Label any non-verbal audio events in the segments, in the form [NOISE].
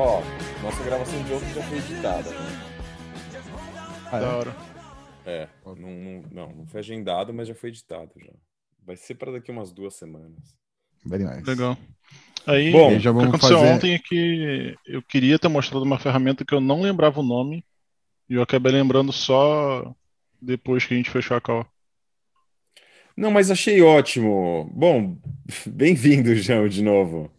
Ó, nossa gravação de ontem já foi editada, né? Ah, Da é? hora. É, não, não, não, não foi agendado, mas já foi editado já. Vai ser para daqui umas duas semanas. Nice. Legal. Aí, Bom, o já que vamos aconteceu fazer- ontem é que eu queria ter mostrado uma ferramenta que eu não lembrava o nome e eu acabei lembrando só depois que a gente fechou a call. Não, mas achei ótimo. Bom, [LAUGHS] bem-vindo, João, de novo.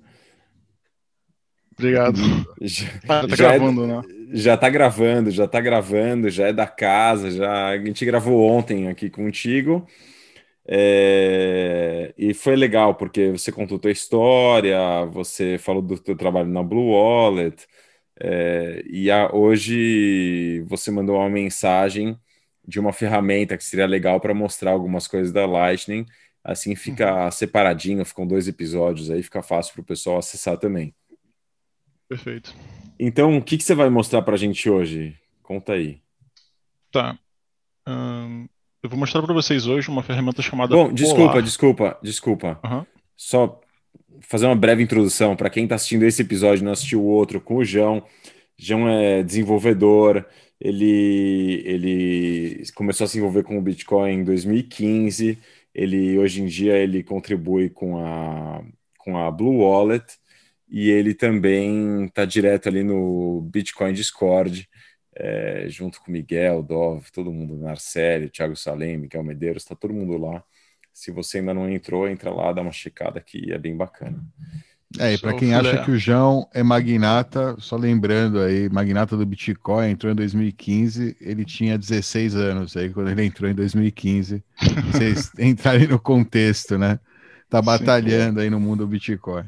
Obrigado. Já, Ah, tá já é- gravando, né? já tá gravando, já tá gravando, já é da casa, já a gente gravou ontem aqui contigo. É, e foi legal porque você contou tua história, você falou do teu trabalho na Blue Wallet, é, e a- hoje você mandou uma mensagem de uma ferramenta que seria legal para mostrar algumas coisas da Lightning. Assim fica separadinho, ficam dois episódios aí, fica fácil para o pessoal acessar também. Perfeito. Então, o que, que você vai mostrar para a gente hoje? Conta aí. Tá. Eu vou mostrar para vocês hoje uma ferramenta chamada Bom, desculpa, Polar. desculpa, desculpa. Aham. Só fazer uma breve introdução para quem está assistindo esse episódio e não assistiu o outro com o João. João é desenvolvedor, ele, ele começou a se envolver com o Bitcoin em 2015. Ele hoje em dia ele contribui com a, com a Blue Wallet e ele também está direto ali no Bitcoin Discord, é, junto com o Miguel, Dov, todo mundo, Narcélio, Thiago Salem, Miguel Medeiros, está todo mundo lá. Se você ainda não entrou, entra lá, dá uma checada que é bem bacana. É, e para quem acha que o João é magnata, só lembrando aí, magnata do Bitcoin, entrou em 2015, ele tinha 16 anos aí quando ele entrou em 2015. [LAUGHS] Vocês entrarem no contexto, né? Tá Sim, batalhando aí no mundo do Bitcoin.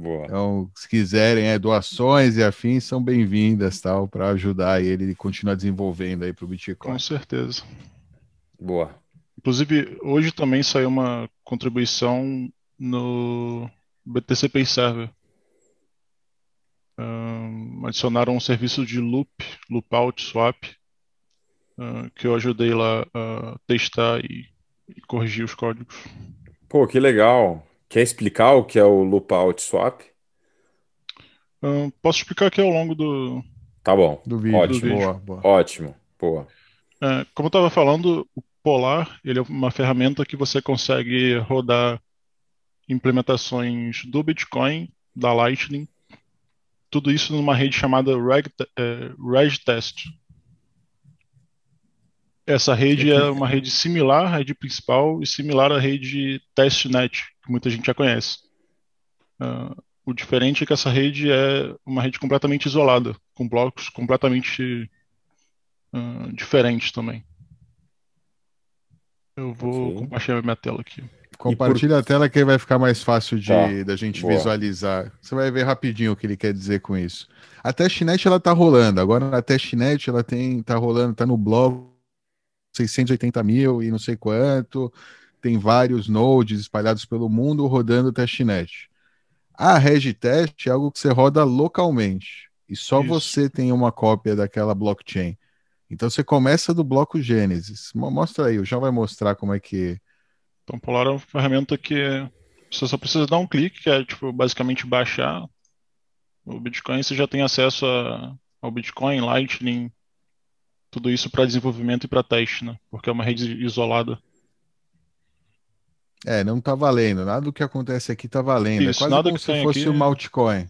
Boa. Então, se quiserem é, doações e afins, são bem-vindas, tal, para ajudar ele a continuar desenvolvendo aí para o Bitcoin. Com certeza. Boa. Inclusive, hoje também saiu uma contribuição no BTC Pay Server. Ahn, adicionaram um serviço de loop, loopout swap, que eu ajudei lá a testar e, e corrigir os códigos. Pô, que legal. Quer explicar o que é o Loopout Swap? Ahn, posso explicar aqui ao longo do. Tá bom. Do vídeo, Ótimo. boa, boa. Ótimo. Boa. É, como eu estava falando, o Polar ele é uma ferramenta que você consegue rodar implementações do Bitcoin, da Lightning, tudo isso numa rede chamada Reg, é, RegTest. Essa rede é uma rede similar à rede principal e similar à rede testnet, que muita gente já conhece. Ah, o diferente é que essa rede é uma rede completamente isolada, com blocos completamente ah, diferentes também. Eu vou Ok. compartilhar minha tela aqui. Compartilha a tela que vai ficar mais fácil de Tá, da gente boa. visualizar. Você vai ver rapidinho o que ele quer dizer com isso. A testnet ela tá rolando. Agora na testnet ela tem tá rolando, tá no blog 680 mil e não sei quanto. Tem vários nodes espalhados pelo mundo rodando testnet. A regtest é algo que você roda localmente e só Isso. você tem uma cópia daquela blockchain. Então você começa do bloco Gênesis. Mo- Mostra aí, o João vai mostrar como é que Então, Polar é uma ferramenta que você só precisa dar um clique, que é tipo, basicamente baixar o Bitcoin, você já tem acesso a- ao Bitcoin, Lightning, tudo isso para desenvolvimento e para teste, né? Porque é uma rede isolada. É, não tá valendo. Nada do que acontece aqui tá valendo. É Isso, quase nada como que se tem fosse aqui uma é- altcoin.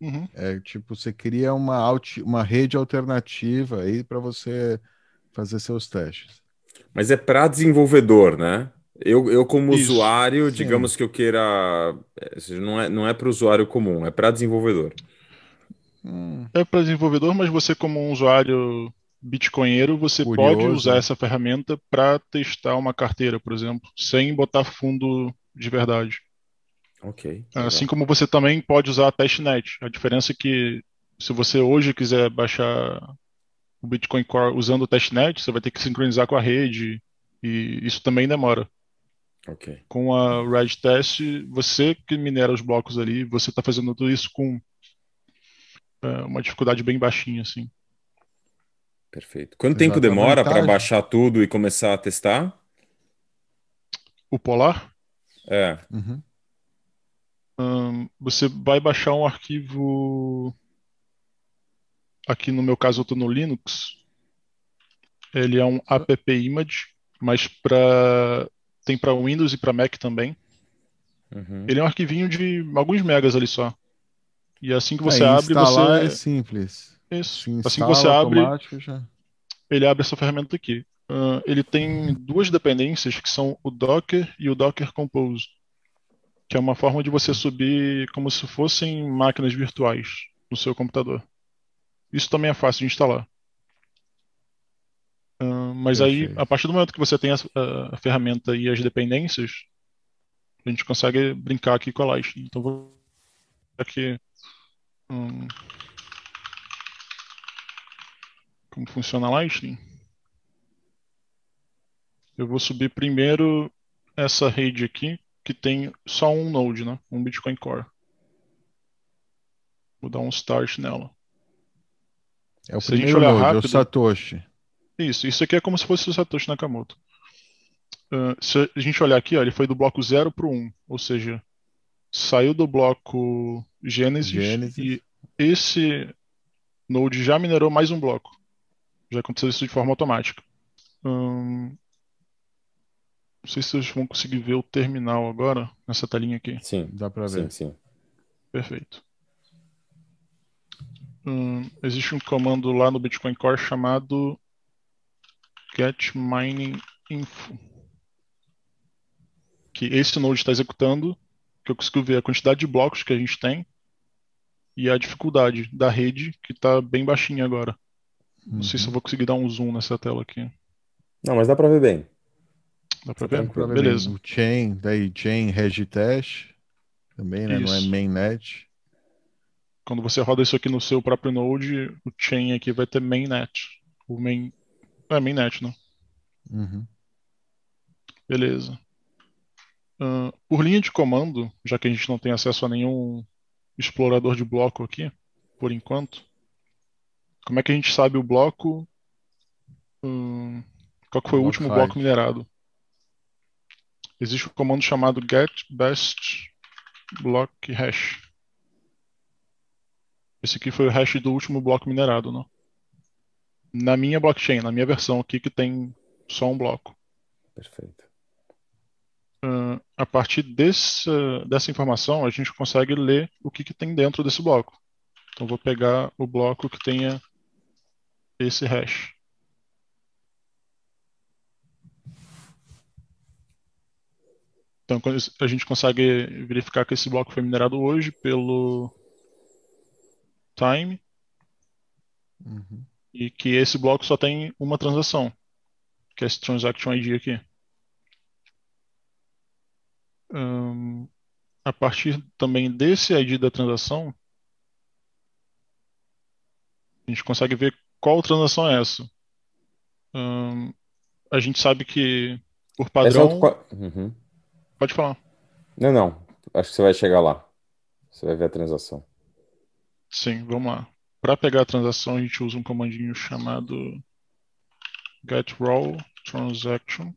Uhum. É tipo, você cria uma, alt, uma rede alternativa aí para você fazer seus testes. Mas é para desenvolvedor, né? Eu, eu como Isso. usuário, Sim. digamos que eu queira. é, Não é, não é para o usuário comum, é para desenvolvedor. Hum, É para desenvolvedor, mas você como um usuário bitcoinheiro, você Curioso, pode usar né? essa ferramenta para testar uma carteira, por exemplo, sem botar fundo de verdade. Ok. Assim como você também pode usar a testnet. A diferença é que se você hoje quiser baixar o Bitcoin Core usando o testnet, você vai ter que sincronizar com a rede e isso também demora. Ok. Com a RegTest, você que minera os blocos ali, você está fazendo tudo isso com é, uma dificuldade bem baixinha, assim. Perfeito. Quanto tempo demora para baixar tudo e começar a testar? O Polar, É. uhum. hum, você vai baixar um arquivo aqui no meu caso eu estou no Linux. Ele é um app image, mas para tem para Windows e para Mac também. Uhum. Ele é um arquivinho de alguns megas ali só. E assim que É, você abre, instalar você é simples. Isso. Se Assim que instala você abre, já... ele abre essa ferramenta aqui. Ah, ele tem duas dependências que são o Docker e o Docker Compose, que é uma forma de você subir como se fossem máquinas virtuais no seu computador. Isso também é fácil de instalar. Ah, mas aí, a partir do momento que você tem a, a- a ferramenta e as dependências, a gente consegue brincar aqui com a Lightning. Então, vou aqui. Como funciona a Lightning? Eu vou subir primeiro essa rede aqui, que tem só um node, né? Um Bitcoin Core. Vou dar um start nela. É o Se primeiro node, é o rápido- Satoshi. Isso, isso aqui é como se fosse o Satoshi Nakamoto. Ah, se a gente olhar aqui, ó, ele foi do bloco 0 para o 1, ou seja, saiu do bloco Gênesis, Gênesis. e esse node já minerou mais um bloco. Já aconteceu isso de forma automática. Hum, não sei se vocês vão conseguir ver o terminal agora, nessa telinha aqui. Sim, Dá sim, ver. sim. Perfeito. Hum, existe um comando lá no Bitcoin Core chamado get mining info. Que esse node está executando, que eu consigo ver a quantidade de blocos que a gente tem e a dificuldade da rede, que está bem baixinha agora. Não sei se eu vou conseguir dar um zoom nessa tela aqui. Não, mas dá pra ver bem. Dá pra Tá ver? Pra ver Beleza. bem. O chain, daí chain regitash também, né? Não é Isso. mainnet. Quando você roda isso aqui no seu próprio node, o chain aqui vai ter mainnet. O main... É mainnet, né? Uhum. Beleza. Ahn, por linha de comando, já que a gente não tem acesso a nenhum explorador de bloco aqui, por enquanto, como é que a gente sabe o bloco? hum, qual que foi o último bloco minerado? Existe um comando chamado get best block hash. Esse aqui foi o hash do último bloco minerado, né? Na minha blockchain, na minha versão aqui que tem só um bloco. Perfeito. Ah, a partir desse, dessa informação, a gente consegue ler o que, que tem dentro desse bloco. Então, vou pegar o bloco que tenha esse hash. Então, a gente consegue verificar que esse bloco foi minerado hoje pelo time Uhum. e que esse bloco só tem uma transação, que é esse transaction ID aqui. Ahn, a partir também desse ID da transação, a gente consegue ver qual transação é essa. Ahn, a gente sabe que por é padrão, co- Uhum. pode falar. Não, não. Acho que você vai chegar lá. Você vai ver a transação. Sim, vamos lá. Para pegar a transação, a gente usa um comandinho chamado get raw transaction.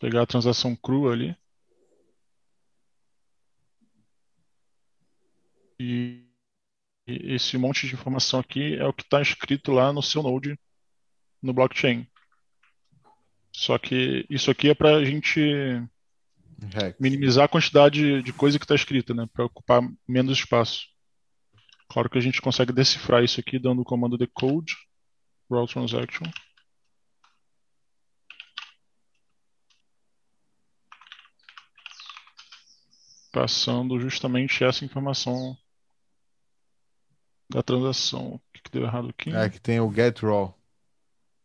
Pegar a transação crua ali. E esse monte de informação aqui é o que está escrito lá no seu node no blockchain. Só que isso aqui é para a gente Hex. minimizar a quantidade de coisa que está escrita, né? Para ocupar menos espaço. Claro que a gente consegue decifrar isso aqui dando o comando decode raw transaction. Passando justamente essa informação da transação. O que que deu errado aqui? É que tem o get raw.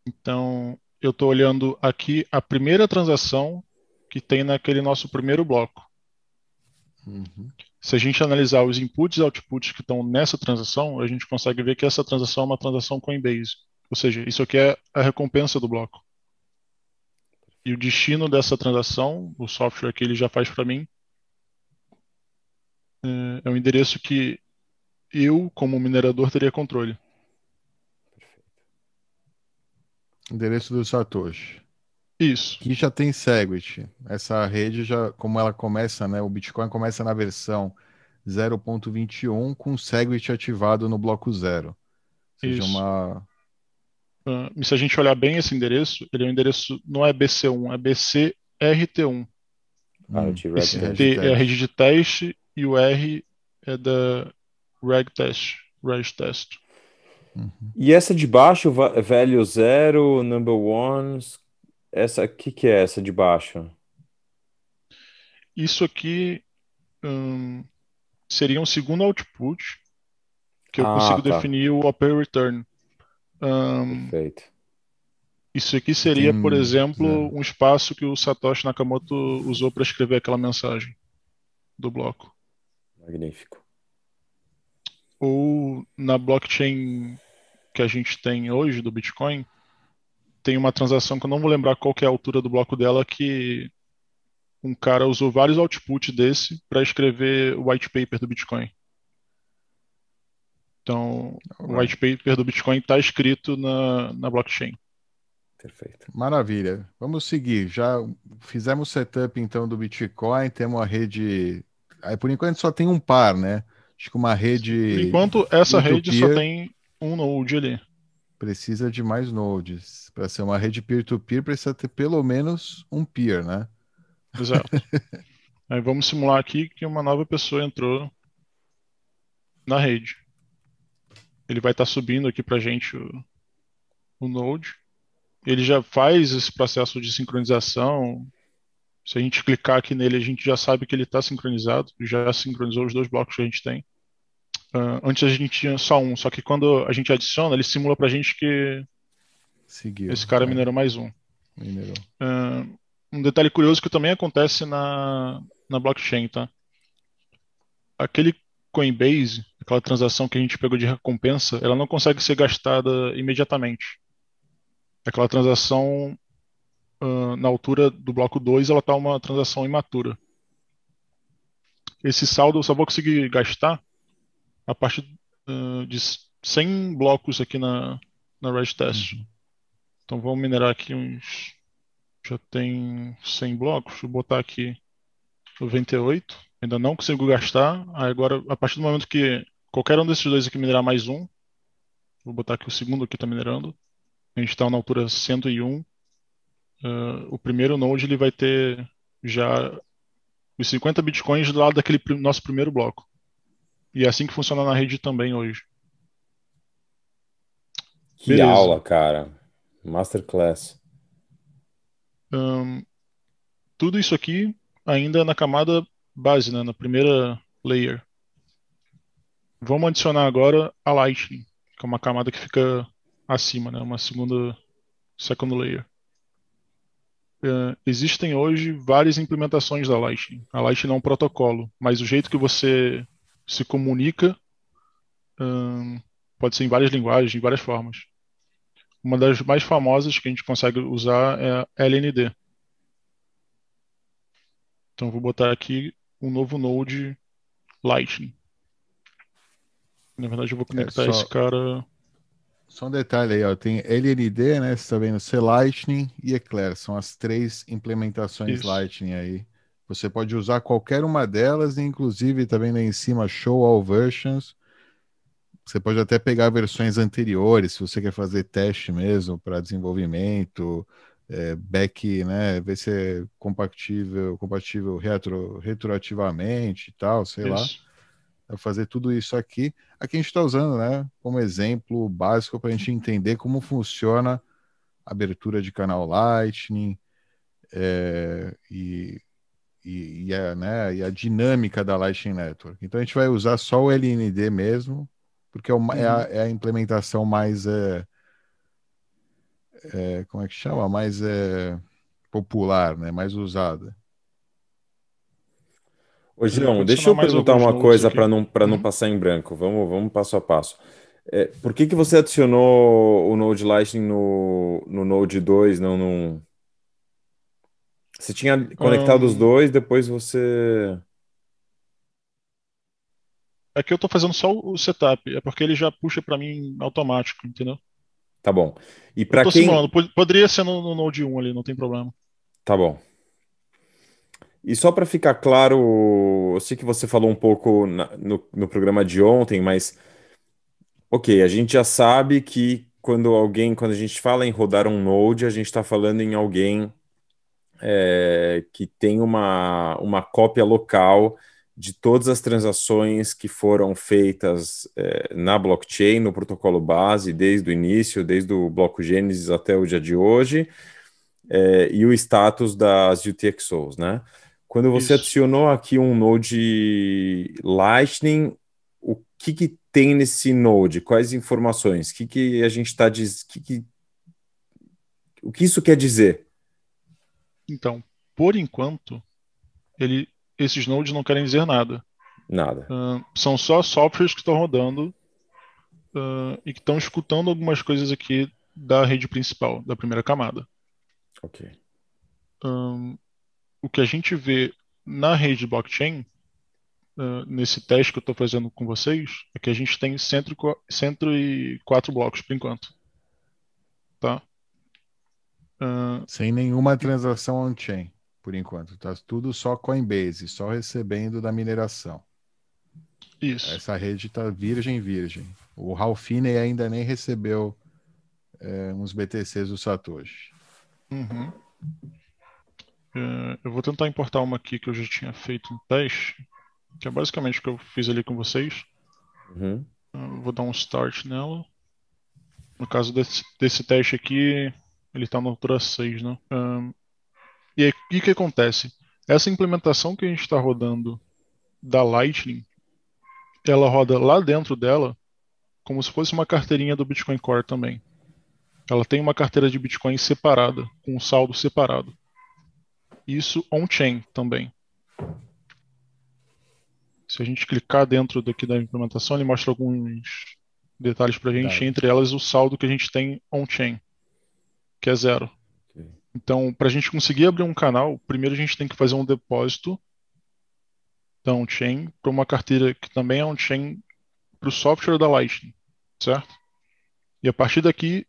Então, eu estou olhando aqui a primeira transação que tem naquele nosso primeiro bloco. Uhum. Se a gente analisar os inputs e outputs que estão nessa transação, a gente consegue ver que essa transação é uma transação Coinbase. Ou seja, isso aqui é a recompensa do bloco. E o destino dessa transação, o software que ele já faz para mim, é- é um endereço que eu, como minerador, teria controle. Endereço do Satoshi. Isso. Aqui já tem Segwit. Essa rede já, como ela começa, né? O Bitcoin começa na versão 0.21 com Segwit ativado no bloco 0. Ou seja, Isso. uma. Ah, e se a gente olhar bem esse endereço, ele é um endereço, não é BC1, é BCRT1. Ah, Hum, Esse. T é a rede de teste e o R é da reg test, reg test. E essa de baixo, velho zero, number ones, essa, o que que é essa de baixo? Isso aqui hum, seria um segundo output que eu Ah, consigo tá. definir o opera return. Hum, Perfeito. isso aqui seria, por Tem- exemplo, zero. um espaço que o Satoshi Nakamoto usou para escrever aquela mensagem do bloco. Magnífico. Ou na blockchain que a gente tem hoje do Bitcoin, tem uma transação que eu não vou lembrar qual que é a altura do bloco dela, que um cara usou vários outputs desse para escrever o white paper do Bitcoin. Então, o white paper do Bitcoin está escrito na, na blockchain. Perfeito. Maravilha. Vamos seguir. Já fizemos o setup então do Bitcoin, temos a rede. Aí, por enquanto só tem um par, né? Acho que uma rede Por enquanto, essa rede só tem um node ali. precisa de mais nodes. Para ser uma rede peer-to-peer, precisa ter pelo menos um peer, né? Exato. [LAUGHS] Aí vamos simular aqui que uma nova pessoa entrou na rede. Ele vai estar subindo aqui para gente o, o node. Ele já faz esse processo de sincronização. Se a gente clicar aqui nele, a gente já sabe que ele está sincronizado. Já sincronizou os dois blocos que a gente tem. Ah, antes a gente tinha só um, só que quando a gente adiciona, ele simula para a gente que Seguiu. esse cara É, minerou mais um. minerou. Ah, um detalhe curioso que também acontece na, na blockchain, tá? Aquele Coinbase, aquela transação que a gente pegou de recompensa, ela não consegue ser gastada imediatamente. Aquela transação, ah, na altura do bloco 2, ela tá uma transação imatura. Esse saldo eu só vou conseguir gastar a partir ah, de 100 blocos aqui na, na Red Test. Então vamos minerar aqui uns. Já tem 100 blocos. Vou botar aqui 98. Ainda não consigo gastar. Aí agora, a partir do momento que qualquer um desses dois aqui minerar mais um, vou botar aqui o segundo aqui está minerando. A gente está na altura 101. Ah, o primeiro node ele vai ter já os 50 bitcoins do lado daquele nosso primeiro bloco. E é assim que funciona na rede também hoje. Que Beleza. aula, cara. Masterclass. Ahn, tudo isso aqui ainda na camada base, né, na primeira layer. Vamos adicionar agora a Lightning, que é uma camada que fica acima, né, uma segunda second layer. Eh, existem hoje várias implementações da Lightning. A Lightning é um protocolo, mas o jeito que você se comunica ahn, pode ser em várias linguagens, de várias formas. Uma das mais famosas que a gente consegue usar é a LND. Então vou botar aqui um novo node Lightning. Na verdade eu vou conectar só- esse cara. Só um detalhe aí, ó. Tem LND, né? Você tá vendo? C Lightning e Eclair. São as três implementações Isso. Lightning aí. Você pode usar qualquer uma delas, inclusive vendo aí em cima Show All Versions. Você pode até pegar versões anteriores, se você quer fazer teste mesmo para desenvolvimento, é, back, né? Ver se é compatível, compatível retro, retroativamente e tal, sei lá. Isso. Vai fazer tudo isso aqui. Aqui a gente está usando, né, como exemplo básico para a gente entender como funciona a abertura de canal Lightning é, e, e, e a, né, e a dinâmica da Lightning Network. Então a gente vai usar só o LND mesmo, porque é, o ma- é a, é a implementação mais é, é, como é que chama? Mais é, popular, né, mais usada. Ô, vou deixa eu perguntar uma coisa para não, para não Uhum. passar em branco. Vamos, vamos passo a passo. É, por que que você adicionou o Node Lightning no, no Node 2, não no... Você tinha conectado os dois, depois você... aqui eu estou fazendo só o setup, é porque ele já puxa para mim automático, entendeu? Tá bom. E para quem... simulando, po- poderia ser no, no Node 1 ali, não tem problema. Tá bom. E só para ficar claro, eu sei que você falou um pouco na- no, no programa de ontem, mas ok, a gente já sabe que quando alguém, quando a gente fala em rodar um Node, a gente está falando em alguém é, que tem uma, uma cópia local de todas as transações que foram feitas é, na blockchain, no protocolo base, desde o início, desde o bloco Gênesis até o dia de hoje, é, e o status das UTXOs, né? Quando você Isso. adicionou aqui um Node Lightning, o que, que tem nesse Node? Quais informações? O que, que a gente está diz... que que... O que isso quer dizer? Então, por enquanto, ele, esses nodes não querem dizer nada. Nada. Ahn, são só softwares que estão rodando ahn, e que estão escutando algumas coisas aqui da rede principal, da primeira camada. Ok. Ahn, o que a gente vê na rede blockchain, ahn, nesse teste que eu estou fazendo com vocês, é que a gente tem 104 104 blocos por enquanto. Tá? Ahn, Sem nenhuma transação on-chain, por enquanto. Tá tudo só Coinbase, só recebendo da mineração. isso. Essa rede tá virgem, virgem. O Ralph Finney ainda nem recebeu é, uns BTCs do Satoshi. Uhum. É, eu vou tentar importar uma aqui que eu já tinha feito um teste, que é basicamente o que eu fiz ali com vocês. Uhum. Eu vou dar um start nela. No caso desse, desse teste aqui, ele está na altura 6, né? Ahn, e aí, o que que acontece? Essa implementação que a gente está rodando da Lightning, ela roda lá dentro dela como se fosse uma carteirinha do Bitcoin Core também. Ela tem uma carteira de Bitcoin separada, com um saldo separado. Isso on-chain também. Se a gente clicar dentro daqui da implementação, ele mostra alguns detalhes para a gente, Tá. entre elas o saldo que a gente tem on-chain, que é zero. Ok. Então, para a gente conseguir abrir um canal, primeiro a gente tem que fazer um depósito da on-chain para uma carteira que também é on-chain para o software da Lightning, certo? E a partir daqui,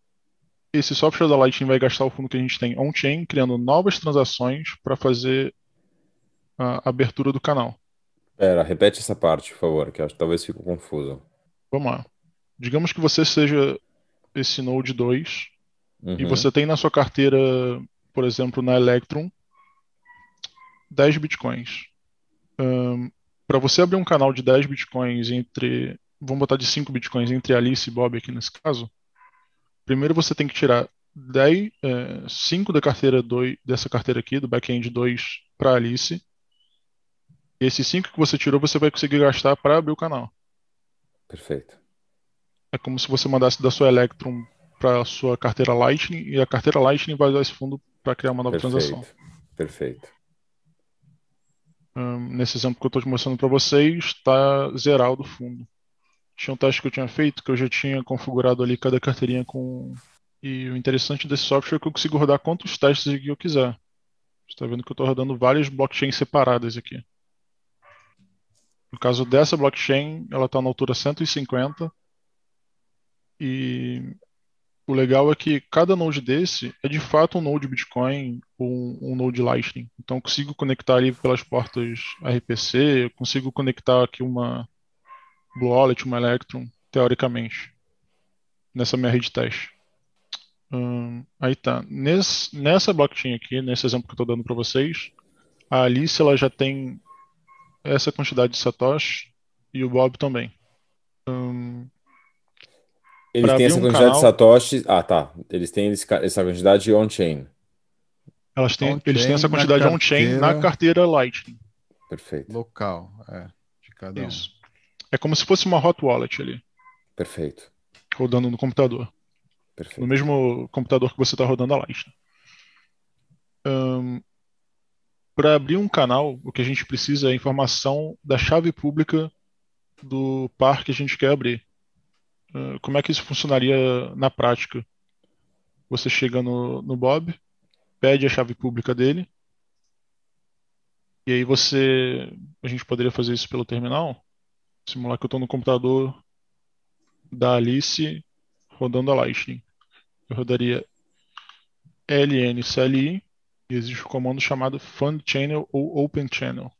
esse software da Lightning vai gastar o fundo que a gente tem on-chain, criando novas transações para fazer a abertura do canal. Pera, repete essa parte, por favor, que acho que talvez fique confuso. Vamos lá. Digamos que você seja esse Node 2 e Uhum. você tem na sua carteira, por exemplo, na Electrum, 10 bitcoins. Para você abrir um canal de 10 bitcoins entre, vamos botar de 5 bitcoins entre Alice e Bob aqui nesse caso, primeiro você tem que tirar 10, é, 5 da carteira 2, dessa carteira aqui, do backend 2 para Alice. E esses 5 que você tirou, você vai conseguir gastar para abrir o canal. Perfeito. É como se você mandasse da sua Electrum para a sua carteira Lightning e a carteira Lightning vai usar esse fundo para criar uma nova transação. Perfeito. Perfeito. Hum, nesse exemplo que eu estou te mostrando para vocês, está zerado o fundo. Tinha um teste que eu tinha feito que eu já tinha configurado ali cada carteirinha com. E o interessante desse software é que eu consigo rodar quantos testes eu quiser. Você está vendo que eu estou rodando várias blockchains separadas aqui. No caso dessa blockchain, ela está na altura 150. E o legal é que cada node desse é de fato um node Bitcoin ou um, um node Lightning. Então eu consigo conectar ali pelas portas RPC, eu consigo conectar aqui uma Blue Wallet, uma Electrum, teoricamente, nessa minha rede teste. Hum, aí tá. Nesse, nessa blockchain aqui, nesse exemplo que eu estou dando para vocês, a Alice ela já tem essa quantidade de Satoshi e o Bob também. Hum, Eles Pra têm essa um quantidade de canal- satoshis. Ah, tá. Eles têm essa quantidade on-chain. elas têm, On-chain eles têm essa quantidade on-chain na carteira- Lightning. Perfeito. Local, é, de cada um. Isso. É como se fosse uma hot wallet ali, Perfeito. rodando no computador. No Perfeito. mesmo computador que você está rodando a Lightning. Para abrir um canal, o que a gente precisa é a informação da chave pública do par que a gente quer abrir. Ahn, como é que isso funcionaria na prática? Você chega no, no Bob, pede a chave pública dele, e aí você. A gente poderia fazer isso pelo terminal? Simular que eu estou no computador da Alice rodando a Lightning. Eu rodaria ln CLI E existe um comando chamado Fund Channel ou Open Channel.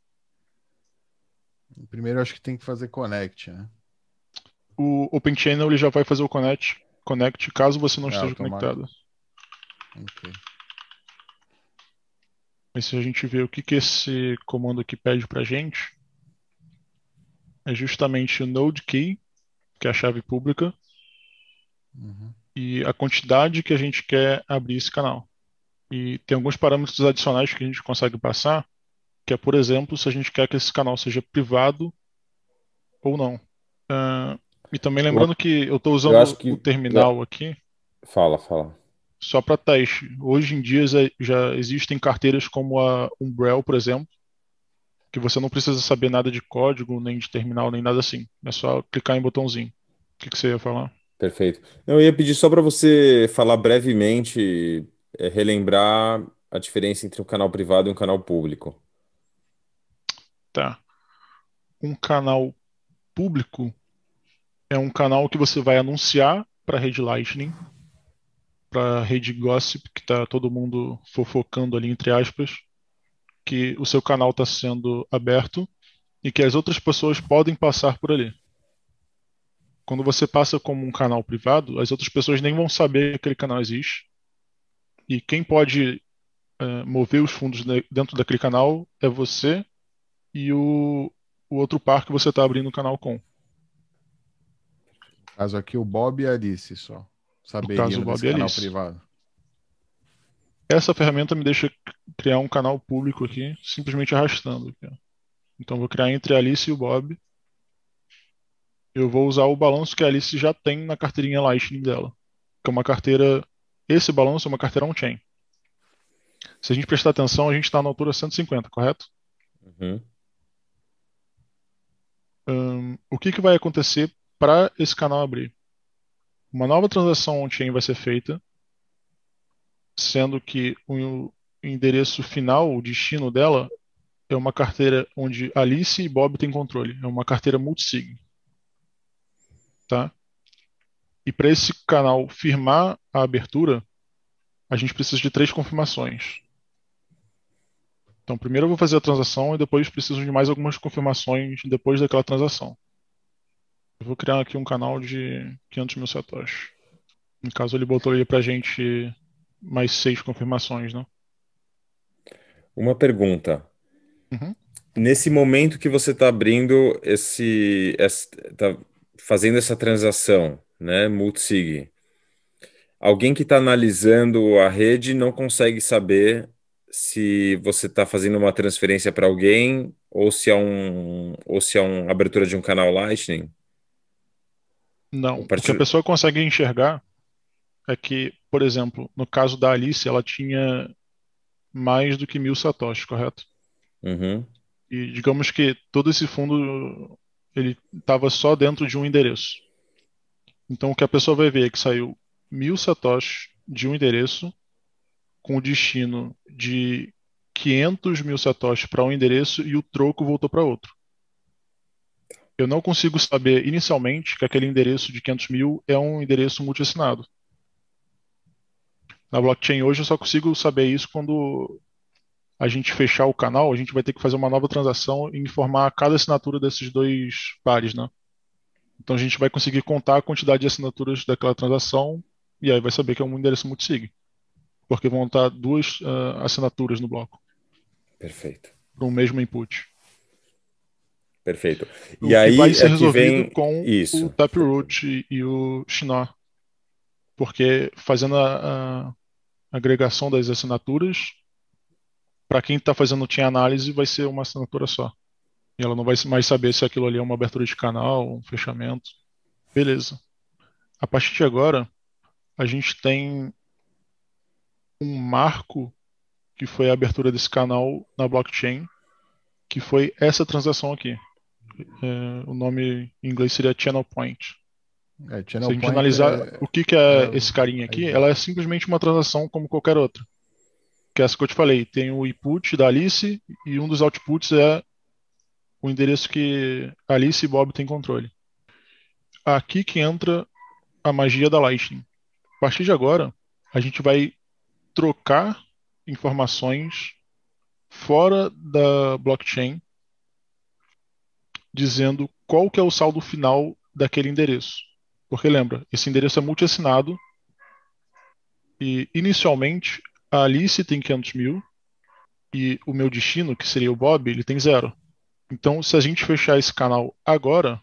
Primeiro acho que tem que fazer connect, né? O Open Channel ele já vai fazer o connect, connect caso você não É, esteja automático. conectado. Ok. Mas se a gente ver o que, que esse comando aqui pede pra gente, é justamente o node key, que é a chave pública, Uhum. e a quantidade que a gente quer abrir esse canal. E tem alguns parâmetros adicionais que a gente consegue passar, que é, por exemplo, se a gente quer que esse canal seja privado ou não. Ah, e também lembrando que eu estou usando eu que- o terminal aqui Fala, fala. só para teste. Hoje em dia já- já existem carteiras como a Umbrel, por exemplo, que você não precisa saber nada de código, nem de terminal, nem nada assim. É só clicar em botãozinho. O que, que você ia falar? Perfeito. Eu ia pedir só para você falar brevemente, é, relembrar a diferença entre um canal privado e um canal público. Tá. Um canal público é um canal que você vai anunciar para a rede Lightning, para a rede Gossip, que está todo mundo fofocando ali, entre aspas, que o seu canal está sendo aberto e que as outras pessoas podem passar por ali. Quando você passa como um canal privado, as outras pessoas nem vão saber que aquele canal existe. E quem pode eh, mover os fundos de- dentro daquele canal é você e o, o outro par que você está abrindo o canal com. No caso aqui, o Bob e a Alice só. Saberiam caso, o Bob e canal Alice. privado. Essa ferramenta me deixa criar um canal público aqui, simplesmente arrastando. aqui. Então, vou criar entre a Alice e o Bob. Eu vou usar o balanço que a Alice já tem na carteirinha Lightning dela. Que é uma carteira. Esse balanço é uma carteira on-chain. Se a gente prestar atenção, a gente está na altura 150, correto? Uhum. Hum, o que que vai acontecer para esse canal abrir? Uma nova transação on-chain vai ser feita, sendo que o endereço final, o destino dela, é uma carteira onde Alice e Bob têm controle. É uma carteira multisig. Tá? E para esse canal firmar a abertura, a gente precisa de três confirmações. Então, primeiro eu vou fazer a transação e depois preciso de mais algumas confirmações depois daquela transação. Eu vou criar aqui um canal de 500 mil satoshis. No caso, ele botou ali pra gente mais seis confirmações, né? Uma pergunta. Uhum. Nesse momento que você está abrindo esse, está fazendo essa transação, né, multisig, alguém que está analisando a rede não consegue saber se você está fazendo uma transferência para alguém ou se é um ou se é uma abertura de um canal Lightning? Não, partir- o que a pessoa consegue enxergar é que, por exemplo, no caso da Alice, ela tinha mais do que mil satoshis, correto? Uhum, E digamos que todo esse fundo ele estava só dentro de um endereço. Então o que a pessoa vai ver é que saiu mil satoshis de um endereço com o destino de 500 mil satoshis para um endereço e o troco voltou para outro. Eu não consigo saber inicialmente que aquele endereço de 500 mil é um endereço multiassinado. Na blockchain hoje eu só consigo saber isso quando a gente fechar o canal, a gente vai ter que fazer uma nova transação e informar cada assinatura desses dois pares, né? Então a gente vai conseguir contar a quantidade de assinaturas daquela transação e aí vai saber que é um endereço multisig. Porque vão estar duas ah, assinaturas no bloco perfeito, para um mesmo input. Perfeito. O E aí vai ser é que resolvido vem com isso. o Taproot e, o Schnorr. Porque fazendo a, a agregação das assinaturas, para quem está fazendo chain análise, vai ser uma assinatura só. E ela não vai mais saber se aquilo ali é uma abertura de canal, um fechamento. Beleza. A partir de agora, a gente tem um marco que foi a abertura desse canal na blockchain, que foi essa transação aqui. É, o nome em inglês seria Channel Point. É, Se channel a gente point analisar é- o que, que é é- esse carinha aqui, é- ela é simplesmente uma transação como qualquer outra. Que é essa que eu te falei. Tem o input da Alice e um dos outputs é o endereço que Alice e Bob têm controle. Aqui que entra a magia da Lightning. A partir de agora, a gente vai trocar informações fora da blockchain dizendo qual que é o saldo final daquele endereço. Porque lembra, esse endereço é multiassinado e inicialmente a Alice tem 500 mil e o meu destino, que seria o Bob, ele tem zero. Então, se a gente fechar esse canal agora,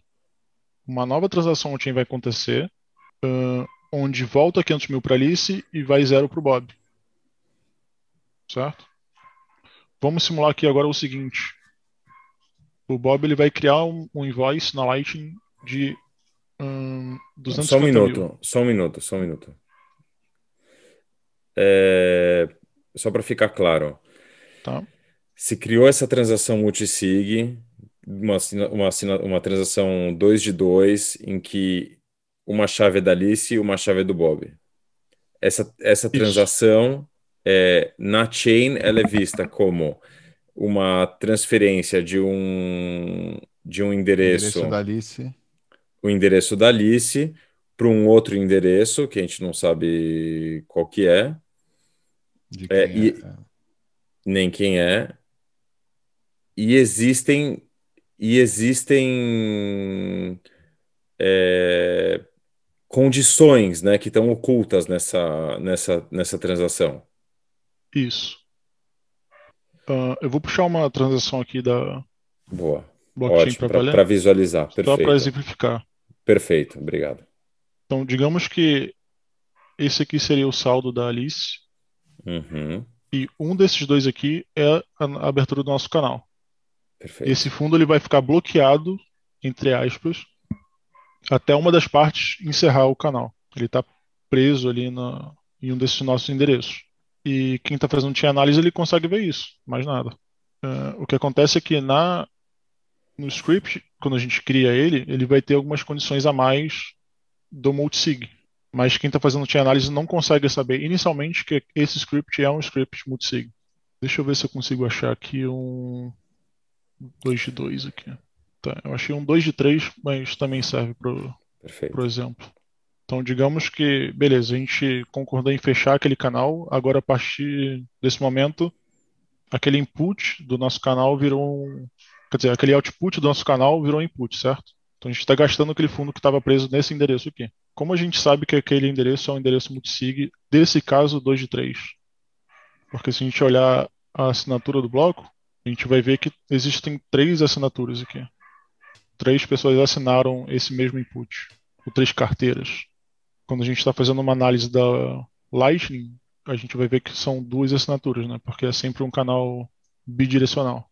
uma nova transação on-chain vai acontecer, uh, onde volta 500 mil para Alice e vai zero para o Bob. Certo? Vamos simular aqui agora o seguinte. O Bob ele vai criar um, um invoice na Lightning de um, 250 Só um minuto, mil. só um minuto, só um minuto. É, Só para ficar claro, Tá? se criou essa transação multisig, uma, uma, uma transação 2 de 2, em que uma chave é da Alice e uma chave é do Bob. Essa, essa transação, é, na chain, ela é vista como uma transferência de um, de um endereço, Endereço da Alice. o endereço da Alice para um outro endereço, que a gente não sabe qual que é, De É, quem e- é. nem quem é. E existem e existem é, condições, né, que estão ocultas nessa, nessa, nessa transação. Isso. Ah, eu vou puxar uma transação aqui da Boa, blockchain para visualizar. só para Perfeito, exemplificar. perfeito, obrigado. Então, digamos que esse aqui seria o saldo da Alice Uhum, e um desses dois aqui é a a abertura do nosso canal. perfeito. Esse fundo ele vai ficar bloqueado, entre aspas, até uma das partes encerrar o canal. Ele está preso ali na, em um desses nossos endereços. E quem está fazendo chain análise ele consegue ver isso, mais nada. Eh, o que acontece é que na no script, quando a gente cria ele, ele vai ter algumas condições a mais do multisig. Mas quem está fazendo chain análise não consegue saber inicialmente que esse script é um script multisig. Deixa eu ver se eu consigo achar aqui um 2 de 2 aqui. Tá, eu achei um 2 de 3, mas também serve para por exemplo. Então, digamos que, beleza, a gente concordou em fechar aquele canal, agora a partir desse momento, aquele input do nosso canal virou um. Quer dizer, aquele output do nosso canal virou input, certo? Então a gente está gastando aquele fundo que estava preso nesse endereço aqui. Como a gente sabe que aquele endereço é um endereço multisig, desse caso 2 de 3? Porque se a gente olhar a assinatura do bloco, a gente vai ver que existem três assinaturas aqui. Três pessoas assinaram esse mesmo input, ou três carteiras. Quando a gente está fazendo uma análise da Lightning, a gente vai ver que são duas assinaturas, né? Porque é sempre um canal bidirecional.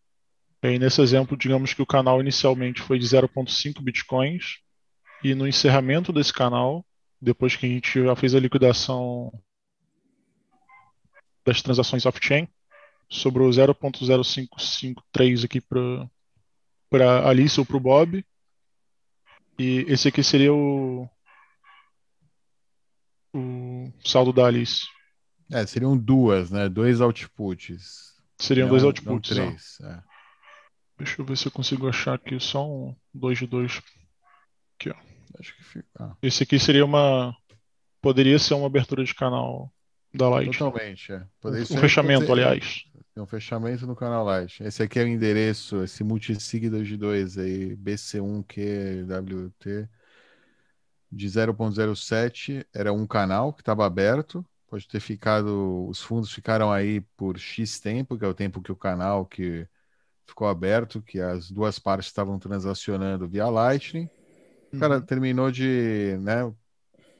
E aí, nesse exemplo, digamos que o canal inicialmente foi de 0,5 bitcoins, e no encerramento desse canal, depois que a gente já fez a liquidação das transações off-chain, sobrou 0.0553 aqui para para Alice ou para o Bob. E esse aqui seria o, o saldo da Alice. É, seriam duas, né? Dois outputs. Seriam Não- dois outputs. ó. três. é. Deixa eu ver se eu consigo achar aqui só um 2 de 2. Acho que fica. ah, Esse aqui seria uma. Poderia ser uma abertura de canal da Light. totalmente, é. Poderia Um ser- fechamento, ser- aliás. Tem um fechamento no canal Light. Esse aqui é o endereço, esse multisig 2 de 2 aí, BC1QWT de 0.07, era um canal que estava aberto. Pode ter ficado, os fundos ficaram aí por X tempo, que é o tempo que o canal que ficou aberto, que as duas partes estavam transacionando via Lightning. O cara Uhum. terminou de, né? O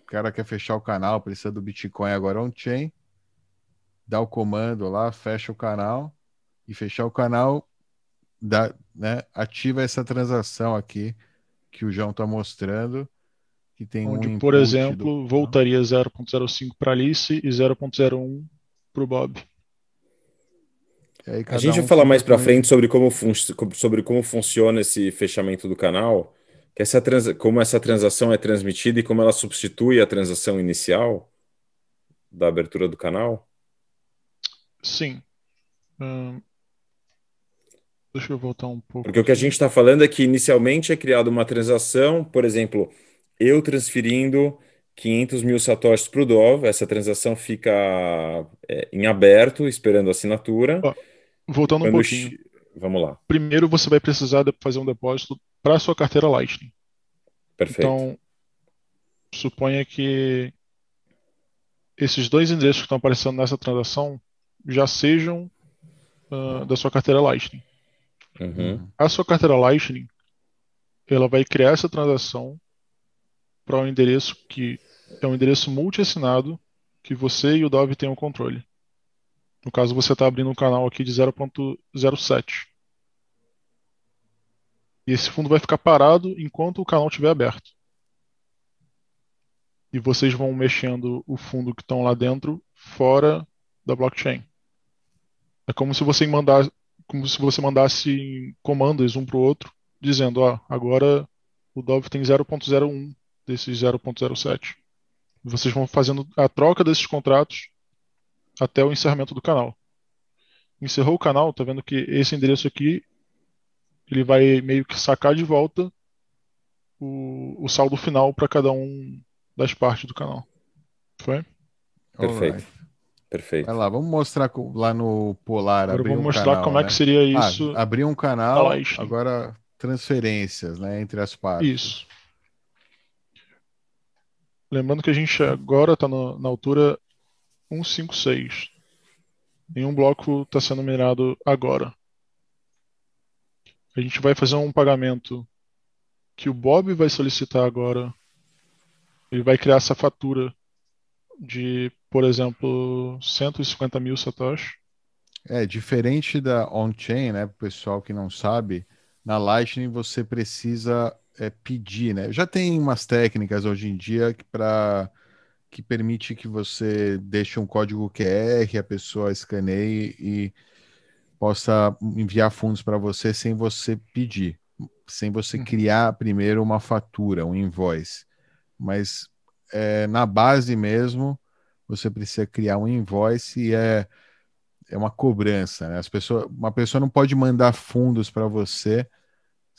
cara quer fechar o canal, precisa do Bitcoin agora on-chain. Dá o comando lá, fecha o canal e fechar o canal, dá, né, ativa essa transação aqui que o João está mostrando, que tem um Onde, por input exemplo, do- voltaria 0.05 para Alice e 0.01 para o Bob. A gente vai um falar fica mais para frente sobre como, fun sobre como funciona esse fechamento do canal, que essa como essa transação é transmitida e como ela substitui a transação inicial da abertura do canal. Sim. Ahn, deixa eu voltar um pouco. Porque o que a gente está falando é que inicialmente é criada uma transação, por exemplo, eu transferindo 500 mil satoshis para o Dove. Essa transação fica é, em aberto, esperando a assinatura. Ó, voltando um pouquinho. Vamos lá. Primeiro você vai precisar fazer um depósito para a sua carteira Lightning. Perfeito. Então, suponha que esses dois endereços que estão aparecendo nessa transação já sejam uh, da sua carteira Lightning. Uhum. A sua carteira Lightning, ela vai criar essa transação para um endereço que é um endereço multi-assinado que você e o Dove têm o controle. No caso, você está abrindo um canal aqui de 0.07. E esse fundo vai ficar parado enquanto o canal estiver aberto. E vocês vão mexendo o fundo que estão lá dentro fora da blockchain. É como se você mandasse, como se você mandasse comandos um para o outro, dizendo, ó, agora o Dove tem 0.01 desses 0.07. Vocês vão fazendo a troca desses contratos até o encerramento do canal. Encerrou o canal, tá vendo que esse endereço aqui ele vai meio que sacar de volta o, o saldo final para cada um das partes do canal. Foi? Perfeito. Alright. Perfeito. Vai lá, vamos mostrar lá no Polar. Agora vamos um mostrar canal, como né? é que seria ah, isso. Ah, abrir um canal, agora transferências né, entre as partes. Isso. Lembrando que a gente agora está na altura 156. Nenhum bloco está sendo minerado agora. A gente vai fazer um pagamento que o Bob vai solicitar agora. Ele vai criar essa fatura de, por exemplo, 150 mil satoshi. É, diferente da on-chain, né? Para o pessoal que não sabe, na Lightning você precisa é, pedir, né? Já tem umas técnicas hoje em dia para que permite que você deixe um código QR, a pessoa escaneie e possa enviar fundos para você sem você pedir, sem você uhum. criar primeiro uma fatura, um invoice. Mas é, na base mesmo, você precisa criar um invoice e é, é uma cobrança. Né? As pessoas, uma pessoa não pode mandar fundos para você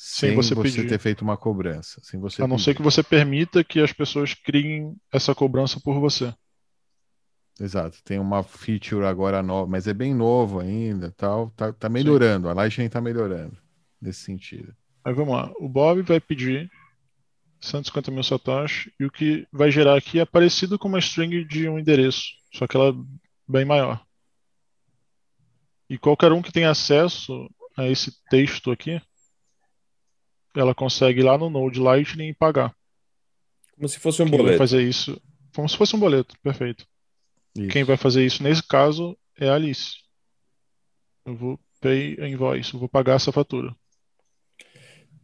sem, sem você, você ter feito uma cobrança. Sem você a não pedir. ser que você permita que as pessoas criem essa cobrança por você. Exato, tem uma feature agora nova, mas é bem novo ainda, tal, tá, tá melhorando, Sim. a Lightning tá melhorando nesse sentido. Aí vamos lá, o Bob vai pedir 150 mil satoshi e o que vai gerar aqui é parecido com uma string de um endereço, só que ela é bem maior. E qualquer um que tenha acesso a esse texto aqui, ela consegue ir lá no Node Lightning e pagar. Como se fosse um Quem boleto. Vai fazer isso como se fosse um boleto, perfeito. Isso. Quem vai fazer isso nesse caso é a Alice. Eu vou pay a invoice, eu vou pagar essa fatura.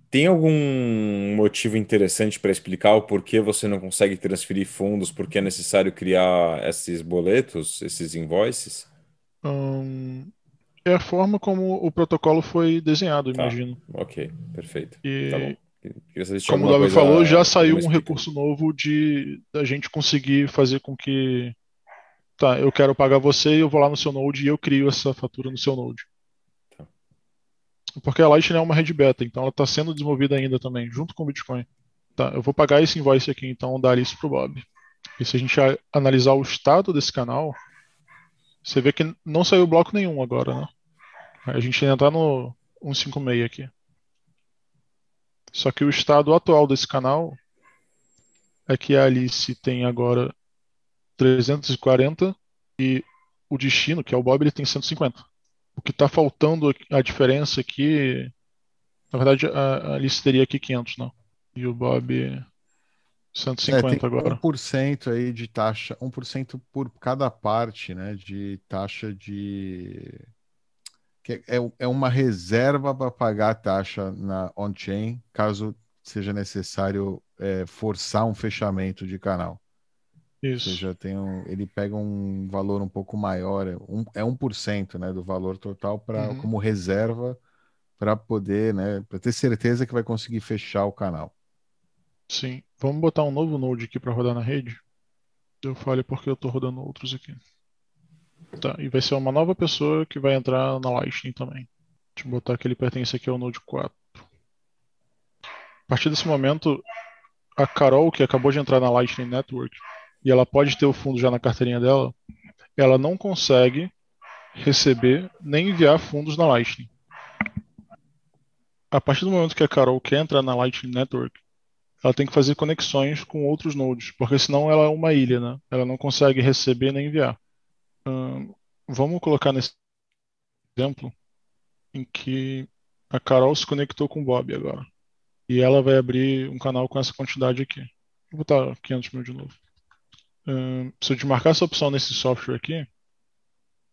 Tem algum motivo interessante para explicar o porquê você não consegue transferir fundos, porque é necessário criar esses boletos, esses invoices? Hum, é a forma como o protocolo foi desenhado, tá. imagino. Ok, perfeito. E, tá bom. Como o Davi falou, já saiu um recurso novo de da gente conseguir fazer com que tá, eu quero pagar você, eu vou lá no seu Node e eu crio essa fatura no seu Node. Tá. Porque a Lightning é uma rede beta, então ela está sendo desenvolvida ainda também, junto com o Bitcoin. Tá, eu vou pagar esse invoice aqui, então dar isso para o Bob. E se a gente analisar o estado desse canal, você vê que não saiu bloco nenhum agora, né? A gente entrar no 156 aqui. Só que o estado atual desse canal é que a Alice tem agora 340 e o destino, que é o Bob, ele tem 150. O que está faltando, a diferença aqui, na verdade, a Alice teria aqui 500, não? E o Bob 150 é, tem agora. 1% aí de taxa, 1% por cada parte, né, de taxa de que é, é uma reserva para pagar a taxa na on-chain, caso seja necessário é, forçar um fechamento de canal. Isso. Ou seja, tem um, ele pega um valor um pouco maior, é, um, é 1% né, do valor total pra, uhum. como reserva para poder, né, para ter certeza que vai conseguir fechar o canal. Sim. Vamos botar um novo node aqui para rodar na rede? Eu falei porque eu estou rodando outros aqui. Tá, e vai ser uma nova pessoa que vai entrar na Lightning também. Deixa eu botar que ele pertence aqui ao Node 4. A partir desse momento, a Carol, que acabou de entrar na Lightning Network, e ela pode ter o fundo já na carteirinha dela, ela não consegue receber nem enviar fundos na Lightning. A partir do momento que a Carol quer entrar na Lightning Network, ela tem que fazer conexões com outros nodes, porque senão ela é uma ilha, né? Ela não consegue receber nem enviar. Vamos colocar nesse exemplo em que a Carol se conectou com o Bob agora. E ela vai abrir um canal com essa quantidade aqui. Vou botar 500 mil de novo. Hum, se eu desmarcar essa opção nesse software aqui,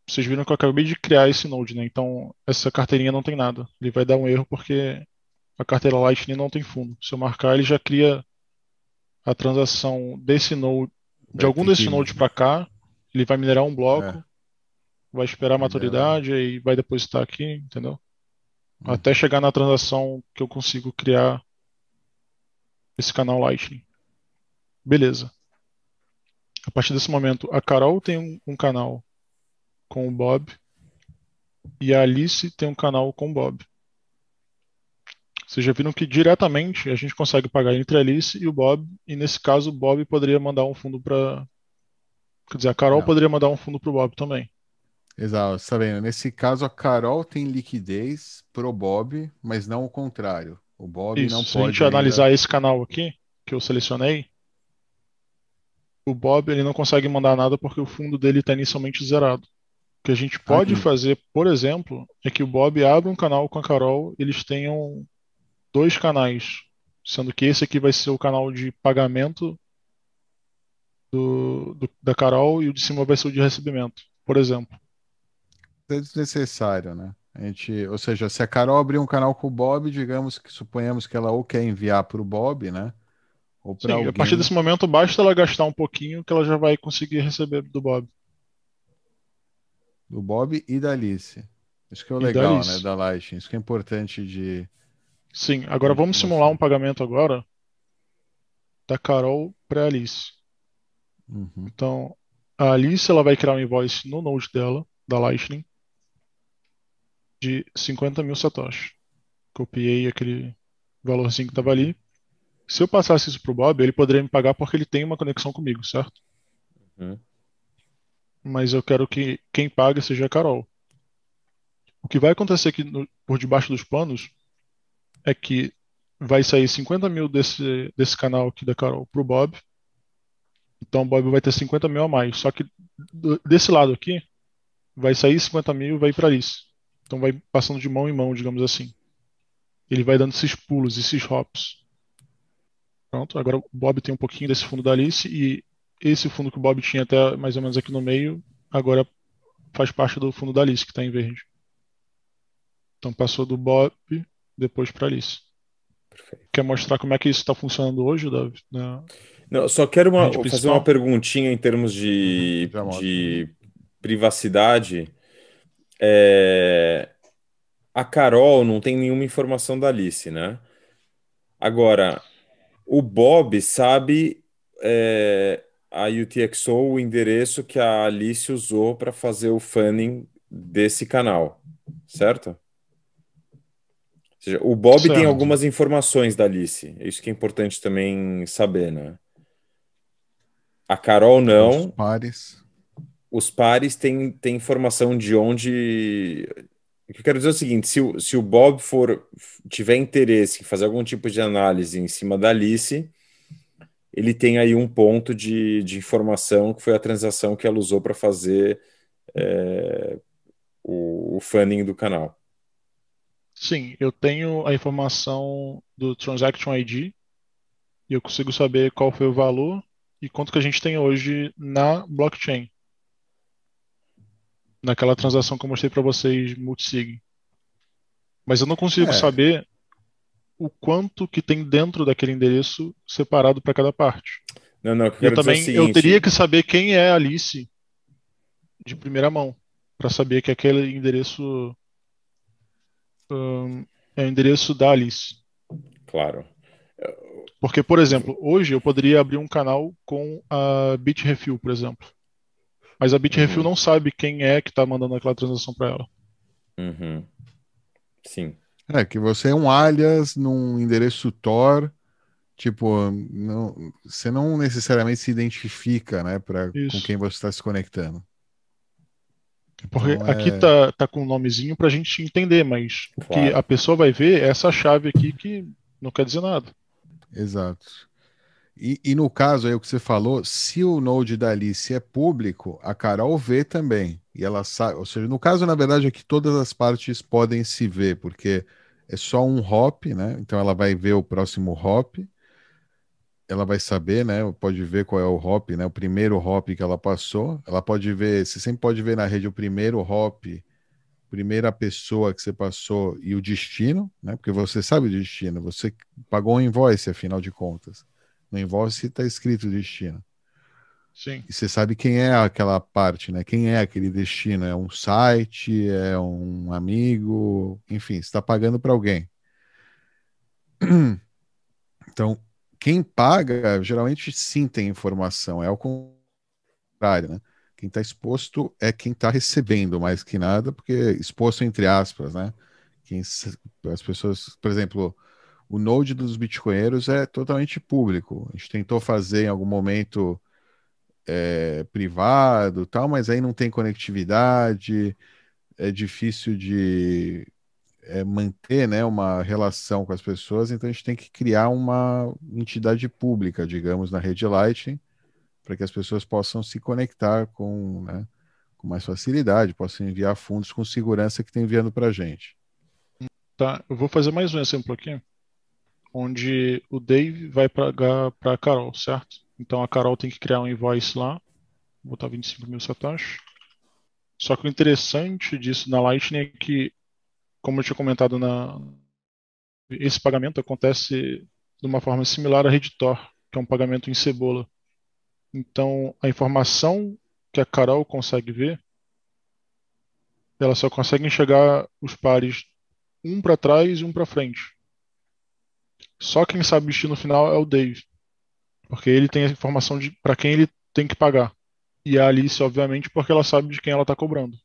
vocês viram que eu acabei de criar esse node, né? Então essa carteirinha não tem nada. Ele vai dar um erro porque a carteira Lightning não tem fundo. Se eu marcar, ele já cria a transação desse node, de algum desses nodes para cá, ele vai minerar um bloco, é. vai esperar a maturidade e vai depositar aqui, entendeu? Hum. Até chegar na transação que eu consigo criar esse canal Lightning. Beleza. A partir desse momento, a Carol tem um, um canal com o Bob e a Alice tem um canal com o Bob. Vocês já viram que diretamente a gente consegue pagar entre a Alice e o Bob, e nesse caso o Bob poderia mandar um fundo para. Quer dizer, a Carol Não. poderia mandar um fundo para o Bob também. Exato, está vendo? Nesse caso, a Carol tem liquidez pro Bob, mas não o contrário. O Bob Isso, não se pode. Se a gente ainda... analisar esse canal aqui, que eu selecionei, o Bob ele não consegue mandar nada porque o fundo dele está inicialmente zerado. O que a gente pode Aqui. fazer, por exemplo, é que o Bob abra um canal com a Carol, eles tenham dois canais, sendo que esse aqui vai ser o canal de pagamento do, do, da Carol e o de cima vai ser o de recebimento, por exemplo. É desnecessário, né? A gente, ou seja, se a Carol abrir um canal com o Bob, digamos que suponhamos que ela ou quer enviar para o Bob, né? Ou para alguém. A partir desse momento, basta ela gastar um pouquinho que ela já vai conseguir receber do Bob. Do Bob e da Alice. Isso que é o e legal, da né? Da Lightning. Isso que é importante de. Sim, agora vamos simular um pagamento agora da Carol para Alice. Uhum. Então, a Alice ela vai criar um invoice no Node dela, da Lightning, de 50 mil satoshi. Copiei aquele valorzinho que estava ali. Se eu passasse isso pro Bob, ele poderia me pagar porque ele tem uma conexão comigo, certo? Uhum mas eu quero que quem pague seja a Carol. O que vai acontecer aqui no, por debaixo dos panos é que vai sair 50 mil desse, desse canal aqui da Carol pro Bob. Então o Bob vai ter 50 mil a mais. Só que desse lado aqui, vai sair 50 mil e vai para Alice. Então vai passando de mão em mão, digamos assim. Ele vai dando esses pulos, esses hops. Pronto, agora o Bob tem um pouquinho desse fundo da Alice e esse fundo que o Bob tinha até mais ou menos aqui no meio, agora faz parte do fundo da Alice, que está em verde. Então passou do Bob depois para Alice. Perfeito. Quer mostrar como é que isso está funcionando hoje, Davi? Na... Não, só quero uma, fazer uma perguntinha em termos de, uhum, de privacidade. É... A Carol não tem nenhuma informação da Alice, né? Agora, o Bob sabe é, a UTXO o endereço que a Alice usou para fazer o funding desse canal, certo? Ou seja, o Bob certo. tem algumas informações da Alice, é isso que é importante também saber, né? A Carol não. Os pares. Os pares têm, têm informação de onde. O que eu quero dizer é o seguinte: se o, se o Bob for tiver interesse em fazer algum tipo de análise em cima da Alice, ele tem aí um ponto de, de informação que foi a transação que ela usou para fazer é, o, o funding do canal. Sim, eu tenho a informação do Transaction ID e eu consigo saber qual foi o valor e quanto que a gente tem hoje na blockchain. Naquela transação que eu mostrei para vocês, multisig. Mas eu não consigo é. saber o quanto que tem dentro daquele endereço separado para cada parte. Não, não, eu, eu também é eu teria que saber quem é a Alice de primeira mão para saber que aquele endereço um, é o endereço da Alice. Claro. Porque, por exemplo, hoje eu poderia abrir um canal com a Bitrefill, por exemplo. Mas a Bitrefill uhum. não sabe quem é que está mandando aquela transação para ela. Uhum. Sim. É, que você é um alias num endereço Tor Tipo, não, você não necessariamente se identifica, né, para com quem você está se conectando. Porque Então, aqui é- tá, tá com um nomezinho pra gente entender, mas o que Claro. a pessoa vai ver é essa chave aqui que não quer dizer nada. Exato. E, e no caso aí, o que você falou, se o Node da Alice é público, a Carol vê também. E ela sabe, ou seja, no caso, na verdade, é que todas as partes podem se ver, porque é só um hop, né? Então ela vai ver o próximo hop, ela vai saber, né? Pode ver qual é o hop, né? O primeiro hop que ela passou. Ela pode ver, você sempre pode ver na rede o primeiro hop, primeira pessoa que você passou e o destino, né? Porque você sabe o destino, você pagou um invoice, afinal de contas. No invoice está escrito destino. Sim. E você sabe quem é aquela parte, né? Quem é aquele destino? É um site, é um amigo, enfim, você está pagando para alguém. [CLEARS THROAT] Então, quem paga geralmente sim tem informação, é ao contrário, né? Quem está exposto é quem está recebendo mais que nada, porque exposto entre aspas, né? Quem, as pessoas, por exemplo, o Node dos bitcoinheiros é totalmente público. A gente tentou fazer em algum momento é, privado, tal, mas aí não tem conectividade, é difícil de é, manter, né, uma relação com as pessoas, então a gente tem que criar uma entidade pública, digamos, na rede Lightning, para que as pessoas possam se conectar com, né, com mais facilidade, possam enviar fundos com segurança que estão enviando para a gente. Tá, eu vou fazer mais um exemplo aqui, onde o Dave vai pagar para a Carol, certo? Então a Carol tem que criar um invoice lá, vou botar 25 mil satoshi. Só que o interessante disso na Lightning é que, como eu tinha comentado na, esse pagamento acontece de uma forma similar à Redditor, que é um pagamento em cebola. Então a informação que a Carol consegue ver, ela só consegue enxergar os pares um para trás e um para frente. Só quem sabe o destino final é o Dave, porque ele tem a informação de para quem ele tem que pagar. E a Alice, obviamente, porque ela sabe de quem ela está cobrando.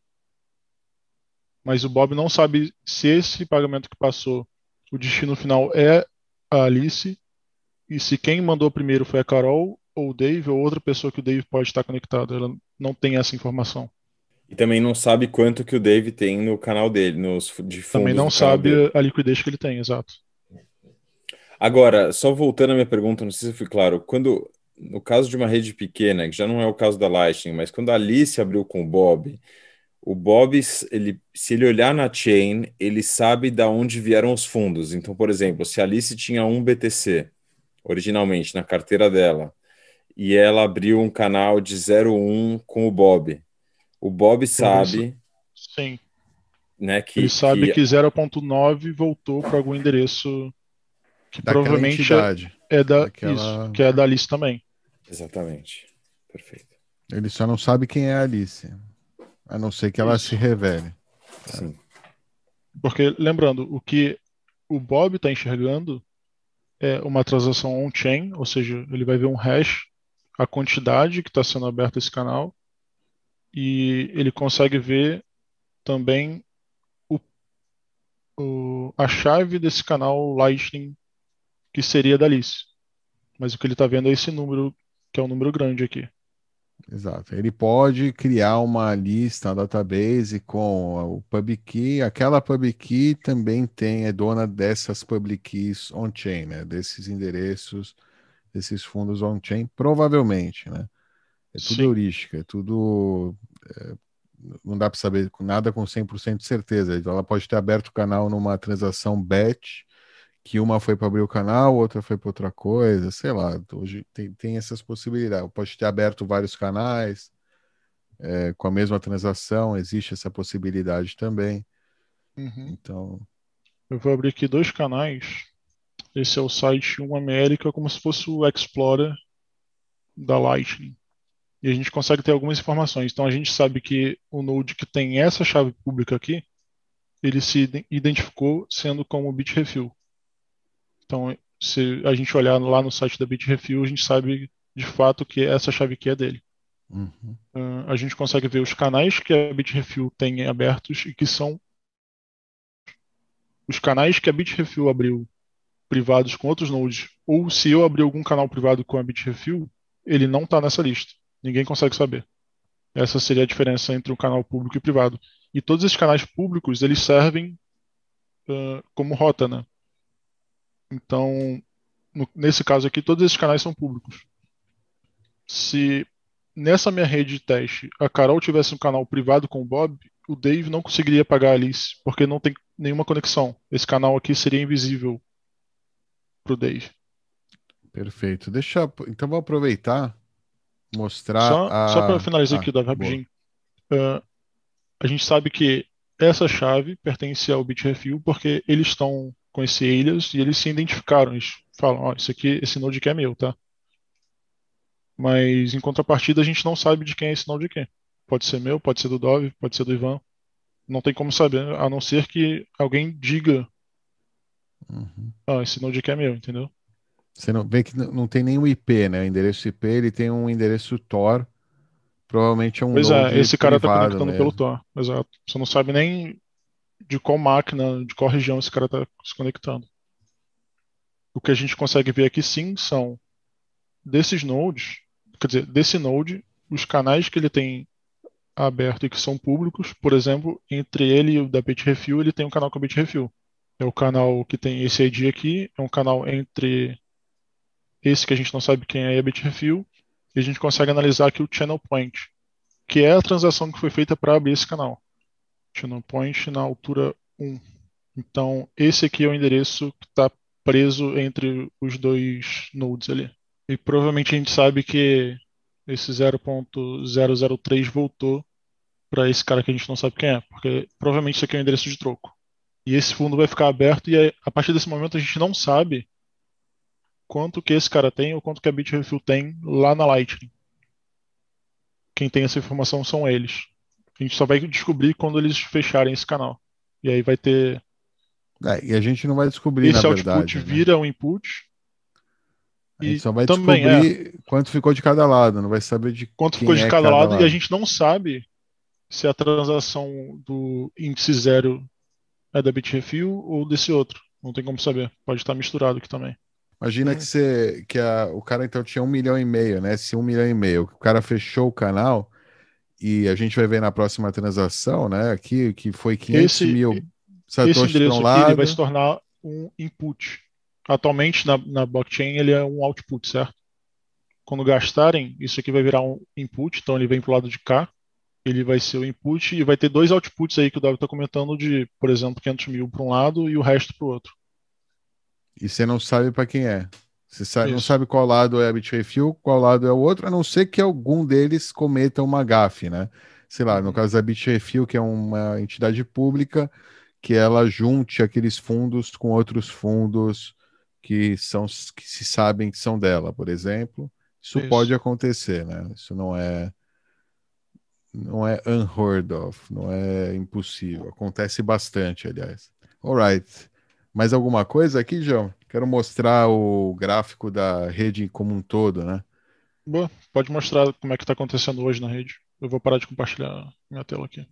Mas o Bob não sabe se esse pagamento que passou, o destino final é a Alice, e se quem mandou primeiro foi a Carol, ou o Dave, ou outra pessoa que o Dave pode estar conectado. Ela não tem essa informação. E também não sabe quanto que o Dave tem no canal dele, nos de fundos Também não sabe dele. a liquidez que ele tem, exato. Agora, só voltando à minha pergunta, não sei se eu fui claro, quando no caso de uma rede pequena, que já não é o caso da Lightning, mas quando a Alice abriu com o Bob, o Bob, ele, se ele olhar na chain, ele sabe da onde vieram os fundos. Então, por exemplo, se a Alice tinha um BTC originalmente na carteira dela e ela abriu um canal de 01 com o Bob, o Bob sabe, Sim. né, que, Ele sabe que que 0.9 voltou para algum endereço que Daquela provavelmente é, entidade. é da daquela- isso, que é da Alice também. exatamente, perfeito. Ele só não sabe quem é a Alice, a não ser que ela Isso. se revele. Sim. Porque, lembrando, o que o Bob está enxergando é uma transação on-chain, ou seja, ele vai ver um hash, a quantidade que está sendo aberta esse canal, e ele consegue ver também o, o- a chave desse canal Lightning, que seria da Alice. Mas o que ele está vendo é esse número, que é um número grande aqui. Exato. Ele pode criar uma lista, uma database com o PubKey. Aquela PubKey também tem, é dona dessas public keys on-chain, né? Desses endereços, desses fundos on-chain, provavelmente, né? É tudo Sim. heurística, é tudo. é, não dá para saber nada com 100% de certeza. Ela pode ter aberto o canal numa transação batch, que uma foi para abrir o canal, outra foi para outra coisa, sei lá. Hoje tem, tem essas possibilidades. Pode ter aberto vários canais é, com a mesma transação, existe essa possibilidade também. Uhum. Então, Eu vou abrir aqui dois canais. Esse é o site 1ML, que é como se fosse o Explorer da Lightning. E a gente consegue ter algumas informações. Então a gente sabe que o node que tem essa chave pública aqui, ele se ide- identificou sendo como Bitrefill. Então, se a gente olhar lá no site da Bitrefill, a gente sabe de fato que essa chave aqui é dele. uhum, Ah, a gente consegue ver os canais que a Bitrefill tem abertos e que são os canais que a Bitrefill abriu privados com outros nodes, ou se eu abrir algum canal privado com a Bitrefill, ele não está nessa lista. Ninguém consegue saber. Essa seria a diferença entre um canal público e privado. E todos esses canais públicos, eles servem uh, como rota, né? Então, no, nesse caso aqui, todos esses canais são públicos. Se nessa minha rede de teste a Carol tivesse um canal privado com o Bob, o Dave não conseguiria pagar a Alice, porque não tem nenhuma conexão. Esse canal aqui seria invisível para o Dave. Perfeito. Deixa, então vou aproveitar mostrar só, a... só para finalizar ah, aqui, Davi, rapidinho. Uh, a gente sabe que essa chave pertence ao Bitrefill porque eles estão com esse alias e eles se identificaram. Eles falam, ó, oh, isso aqui, esse node aqui é meu, tá? Mas em contrapartida a gente não sabe de quem é esse node aqui. Pode ser meu, pode ser do Dove, pode ser do Ivan. Não tem como saber, a não ser que alguém diga, Uhum. ah, esse node aqui é meu, entendeu? Você não vê que não tem nenhum IP, né? O endereço IP ele tem um endereço Tor. Provavelmente é um Pois é, esse cara tá conectando mesmo. pelo Tor, exato. Você não sabe nem de qual máquina, de qual região esse cara tá se conectando. O que a gente consegue ver aqui sim são desses nodes, quer dizer, desse node, os canais que ele tem aberto e que são públicos, por exemplo, entre ele e o da Bitrefill, ele tem um canal com a Bitrefill. É o canal que tem esse ID aqui, é um canal entre esse que a gente não sabe quem é e a Bitrefill, e a gente consegue analisar aqui o channel point, que é a transação que foi feita para abrir esse canal. Channel point na altura 1. Então, esse aqui é o endereço que está preso entre os dois nodes ali. E provavelmente a gente sabe que esse 0.003 voltou para esse cara que a gente não sabe quem é, porque provavelmente isso aqui é o endereço de troco. E esse fundo vai ficar aberto e a partir desse momento a gente não sabe quanto que esse cara tem ou quanto que a Bitrefill tem lá na Lightning. Quem tem essa informação são eles. A gente só vai descobrir quando eles fecharem esse canal. E aí vai ter É, e a gente não vai descobrir, esse na output verdade. né? vira um input A gente e só vai também é. descobrir quanto ficou de cada lado, não vai saber de quanto ficou de é cada lado, e a lado. gente não sabe se a transação do índice zero é da Bitrefill ou desse outro. Não tem como saber. Pode estar misturado aqui também. Imagina que, você, que a, o cara então tinha um milhão e meio, né? Se um milhão e meio, o cara fechou o canal e a gente vai ver na próxima transação, né? Aqui que foi 500 Esse- mil satoshis para um aqui ele lado. vai se tornar um input. Atualmente na, na blockchain ele é um output, certo? Quando gastarem, isso aqui vai virar um input, então ele vem para o lado de cá, ele vai ser o input e vai ter dois outputs aí que o Davi está comentando de, por exemplo, 500 mil para um lado e o resto para o outro. E você não sabe para quem é. Você sabe, não sabe qual lado é a Bitrefill, qual lado é o outro, a não ser que algum deles cometa uma gafe, né? Sei lá, no Uhum. caso da Bitrefill, que é uma entidade pública, que ela junte aqueles fundos com outros fundos que são que se sabem que são dela, por exemplo. Isso, Isso. pode acontecer, né? Isso não é não é unheard of, não é impossível. Acontece bastante, aliás. Alright. Mais alguma coisa aqui, João? Quero mostrar o gráfico da rede como um todo, né? Boa, pode mostrar como é que está acontecendo hoje na rede. Eu vou parar de compartilhar minha tela aqui.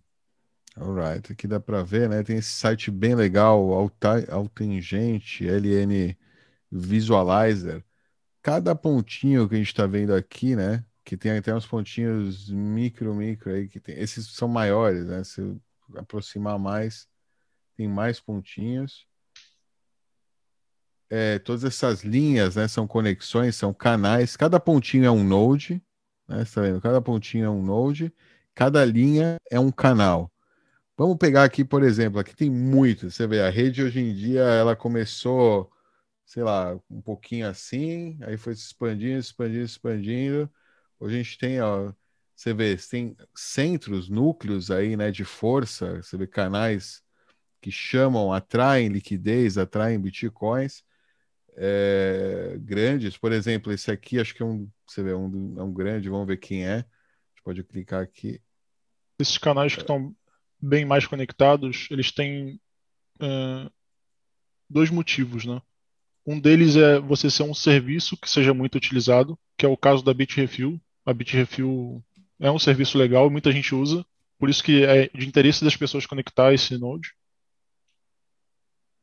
Alright, aqui dá para ver, né? Tem esse site bem legal, Altangente, LN Visualizer. Cada pontinho que a gente está vendo aqui, né? Que tem até uns pontinhos micro, micro aí, que tem. Esses são maiores, né? Se aproximar mais, tem mais pontinhos. É, todas essas linhas, né? São conexões, são canais. Cada pontinho é um node, né? Tá vendo? Cada pontinho é um node. Cada linha é um canal. Vamos pegar aqui, por exemplo, aqui tem muito. Você vê, a rede hoje em dia ela começou, sei lá, um pouquinho assim, aí foi se expandindo, expandindo, expandindo. A gente tem, ó, você vê, tem centros, núcleos aí, né, de força. Você vê canais que chamam, atraem liquidez, atraem bitcoins é, grandes. Por exemplo, esse aqui, acho que é um, você vê, um, é um grande. Vamos ver quem é. A gente pode clicar aqui. Esses canais que estão bem mais conectados, eles têm eh, dois motivos, né? Um deles é você ser um serviço que seja muito utilizado, que é o caso da Bitrefill. A Bitrefill é um serviço legal, muita gente usa, por isso que é de interesse das pessoas conectar esse node.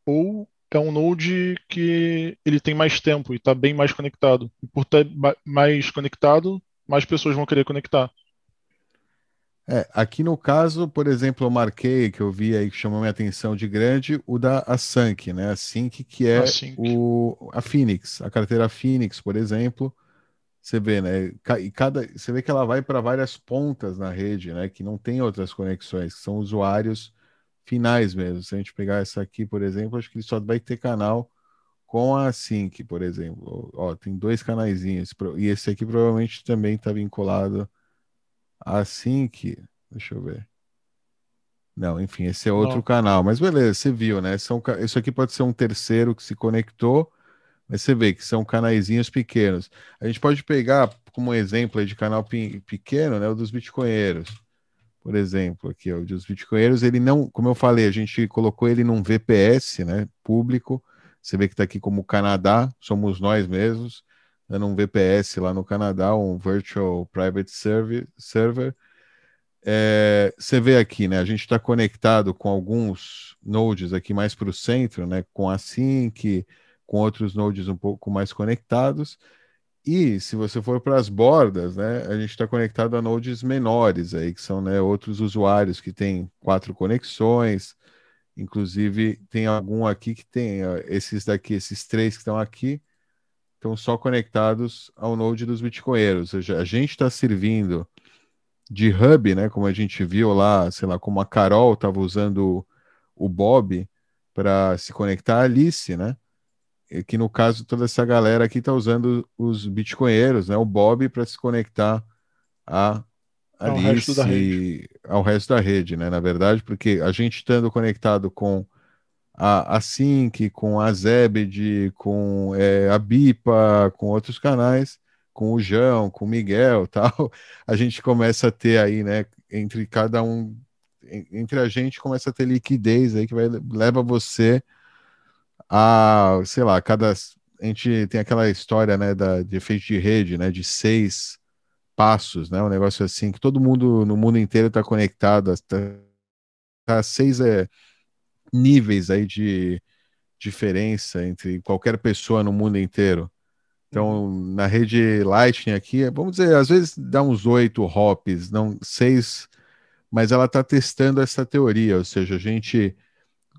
Ou é um node que ele tem mais tempo e está bem mais conectado. E por estar mais conectado, mais pessoas vão querer conectar. É, aqui no caso, por exemplo, eu marquei que eu vi aí que chamou minha atenção de grande o da Async, né? A Sync, que é Async. o a Phoenix, a carteira Phoenix, por exemplo. Você vê, né? E cada, você vê que ela vai para várias pontas na rede, né? Que não tem outras conexões, que são usuários finais mesmo. Se a gente pegar essa aqui, por exemplo, acho que ele só vai ter canal com a Sync, por exemplo. Ó, tem dois canaizinhos. E esse aqui provavelmente também está vinculado Assim que. Deixa eu ver. Não, enfim, esse é outro Não. canal. Mas beleza, você viu, né? São, isso aqui pode ser um terceiro que se conectou, mas você vê que são canaizinhos pequenos. A gente pode pegar como exemplo de canal pequeno, né? O dos bitcoinheiros. Por exemplo, aqui, ó, o dos bitcoinheiros, ele não, como eu falei, a gente colocou ele num VPS, né? Público. Você vê que está aqui como Canadá, somos nós mesmos dando um VPS lá no Canadá, um Virtual Private Server. É, você vê aqui, né? A gente está conectado com alguns nodes aqui mais para o centro, né? Com a Sync, com outros nodes um pouco mais conectados. E se você for para as bordas, né? A gente está conectado a nodes menores aí, que são né, outros usuários que têm quatro conexões. Inclusive, tem algum aqui que tem esses daqui, esses três que estão aqui estão só conectados ao node dos bitcoinheiros. Ou seja, a gente está servindo de hub, né? Como a gente viu lá, sei lá, como a Carol estava usando o Bob para se conectar à Alice, né? Que no caso toda essa galera aqui está usando os bitcoinheiros, né? O Bob para se conectar a Alice ao resto, e ao resto da rede, né? Na verdade, porque a gente estando conectado com a, a Sync, com a Zebed, com é, a Bipa, com outros canais, com o João, com o Miguel tal, [LAUGHS] a gente começa a ter aí, né, entre cada um, entre a gente começa a ter liquidez aí que vai, leva você a, sei lá, cada, a gente tem aquela história, né, da, de efeito de rede, né, de seis passos, né, um negócio assim, que todo mundo no mundo inteiro está conectado, tá, tá seis é níveis aí de diferença entre qualquer pessoa no mundo inteiro. Então, uhum. na rede Lightning aqui, vamos dizer, às vezes dá uns oito hops, não seis, mas ela está testando essa teoria, ou seja, a gente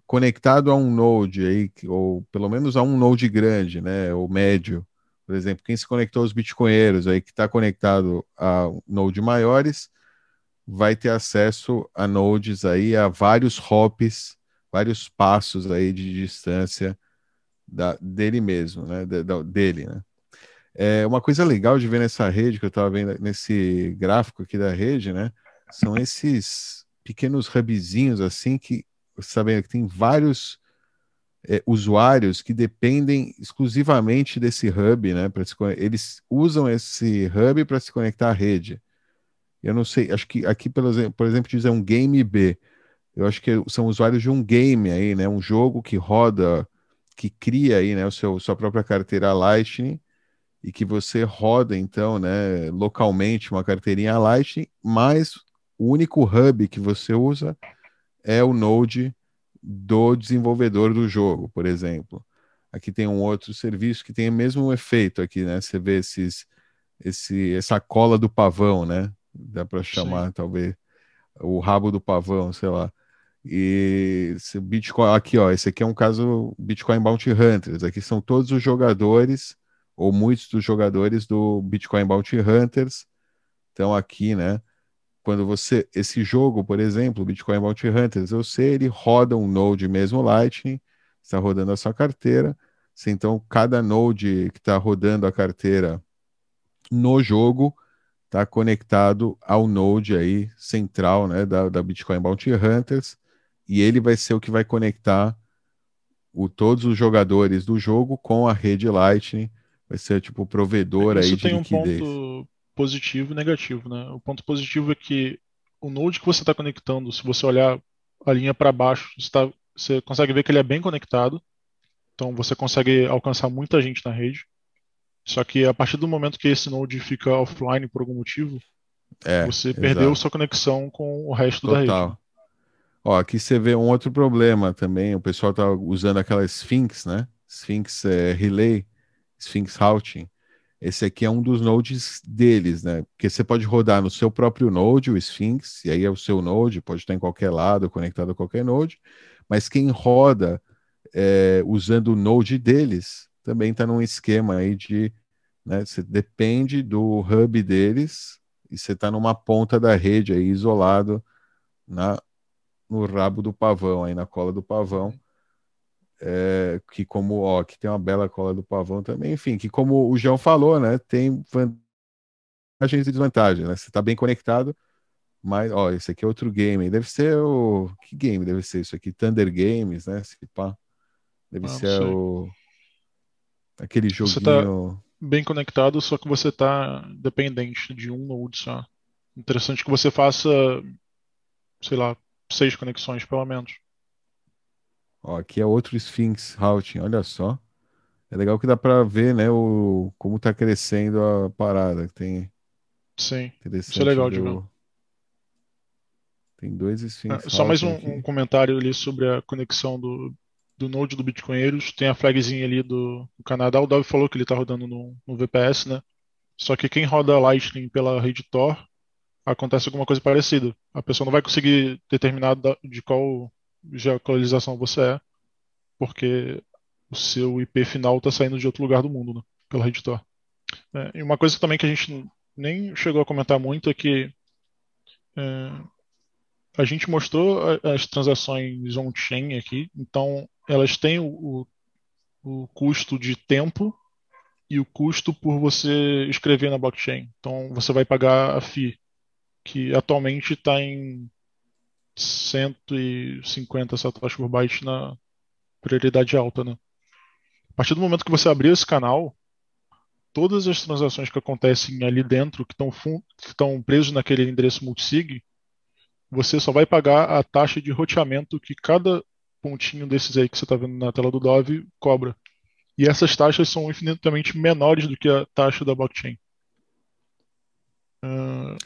conectado a um node aí, ou pelo menos a um node grande, né, ou médio, por exemplo, quem se conectou aos bitcoinheiros aí que está conectado a node maiores, vai ter acesso a nodes aí a vários hops vários passos aí de distância da, dele mesmo, né? De, dele, né? É, uma coisa legal de ver nessa rede, que eu estava vendo nesse gráfico aqui da rede, né? São esses pequenos hubzinhos assim que, sabendo que tem vários é, usuários que dependem exclusivamente desse hub, né? Se, eles usam esse hub para se conectar à rede. Eu não sei, acho que aqui, por exemplo, por exemplo diz é um Game B. Eu acho que são usuários de um game aí, né? Um jogo que roda, que cria aí, né? O seu sua própria carteira Lightning e que você roda então, né? Localmente uma carteirinha Lightning, mas o único hub que você usa é o Node do desenvolvedor do jogo, por exemplo. Aqui tem um outro serviço que tem o mesmo efeito aqui, né? Você vê esses, esse, essa cola do pavão, né? Dá para chamar, Sim. talvez, o rabo do pavão, sei lá. E Bitcoin, aqui ó, esse aqui é um caso Bitcoin Bounty Hunters. Aqui são todos os jogadores, ou muitos dos jogadores do Bitcoin Bounty Hunters. Então aqui, né? Quando você, esse jogo, por exemplo, Bitcoin Bounty Hunters, eu sei, ele roda um node mesmo Lightning, está rodando a sua carteira. Então, cada node que está rodando a carteira no jogo está conectado ao node aí central, né, da, da Bitcoin Bounty Hunters e ele vai ser o que vai conectar o, todos os jogadores do jogo com a rede Lightning. Vai ser tipo o provedor Isso aí de liquidez. Isso tem um ponto positivo e negativo, né? O ponto positivo é que o node que você está conectando, se você olhar a linha para baixo, você, tá, você consegue ver que ele é bem conectado. Então você consegue alcançar muita gente na rede. Só que a partir do momento que esse node fica offline por algum motivo, é, você exato. perdeu sua conexão com o resto Total. da rede. Ó, aqui você vê um outro problema também. O pessoal tá usando aquela Sphinx, né? Sphinx é, Relay, Sphinx Routing. Esse aqui é um dos nodes deles, né? Porque você pode rodar no seu próprio node, o Sphinx, e aí é o seu node, pode estar em qualquer lado, conectado a qualquer node. Mas quem roda é, usando o node deles também está num esquema aí de. Né, você depende do hub deles e você está numa ponta da rede aí isolado na, no rabo do pavão, aí na cola do pavão. É, que como ó, que tem uma bela cola do pavão também, enfim, que como o João falou, né, tem vantagens e desvantagens, né? Você está bem conectado, mas ó, esse aqui é outro game, deve ser o que game deve ser isso aqui? Thunder Games, né? Se pá. Deve ah, ser o aquele joguinho você tá bem conectado, só que você está dependente de um node só. Interessante que você faça, sei lá, seis conexões, pelo menos. Ó, aqui é outro Sphinx Routing, olha só. É legal que dá para ver, né, o, como tá crescendo a parada. Tem, Sim, isso é legal de ver. Tem dois Sphinx é, Só mais um, um, comentário ali sobre a conexão do, do Node do Bitcoinheiros. Tem a flagzinha ali do, do Canadá. O Dove falou que ele tá rodando no, no VPS, né? Só que quem roda Lightning pela rede Tor acontece alguma coisa parecida. A pessoa não vai conseguir determinar de qual geolocalização você é, porque o seu IP final está saindo de outro lugar do mundo, né, pela rede Tor. É, e uma coisa também que a gente nem chegou a comentar muito é que é, a gente mostrou as transações on-chain aqui, então elas têm o, o, o custo de tempo e o custo por você escrever na blockchain. Então você vai pagar a FII que atualmente está em 150 satoshis por byte na prioridade alta, né? A partir do momento que você abrir esse canal, todas as transações que acontecem ali dentro, que estão presos naquele endereço multisig, você só vai pagar a taxa de roteamento que cada pontinho desses aí que você está vendo na tela do Dove cobra. E essas taxas são infinitamente menores do que a taxa da blockchain. Uh,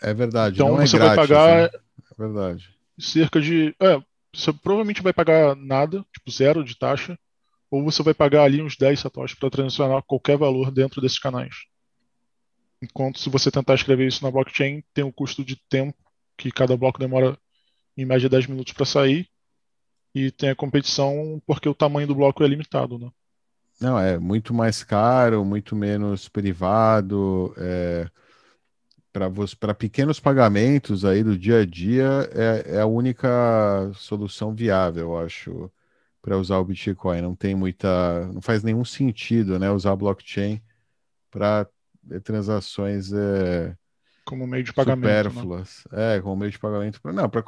é verdade. Então é você grátis, vai pagar né? É verdade. cerca de. É, você provavelmente vai pagar nada, tipo zero de taxa, ou você vai pagar ali uns 10 satoshis para transacionar qualquer valor dentro desses canais. Enquanto se você tentar escrever isso na blockchain, tem o custo de tempo, que cada bloco demora em média 10 minutos para sair, e tem a competição porque o tamanho do bloco é limitado, né? Não, é muito mais caro, muito menos privado. É para pequenos pagamentos aí do dia a dia é, é a única solução viável, eu acho, para usar o Bitcoin. Não tem muita, não faz nenhum sentido, né, usar blockchain para transações é, como meio de pagamento, né? supérfluas. Né? É, como meio de pagamento. Não, pra,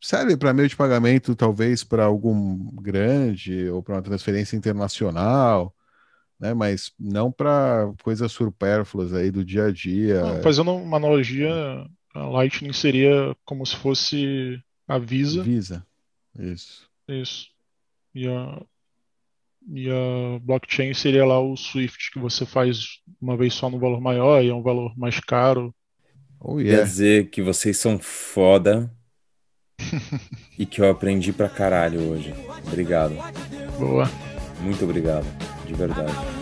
serve para meio de pagamento talvez para algum grande ou para uma transferência internacional né? Mas não para coisas supérfluas aí do dia a dia. Não, fazendo uma analogia, a Lightning seria como se fosse a Visa. Visa, isso. Isso. E a, e a blockchain seria lá o Swift, que você faz uma vez só no valor maior e é um valor mais caro. Oh, yeah. Quer dizer que vocês são foda [LAUGHS] e que eu aprendi pra caralho hoje. Obrigado. Boa. Muito obrigado, de verdade.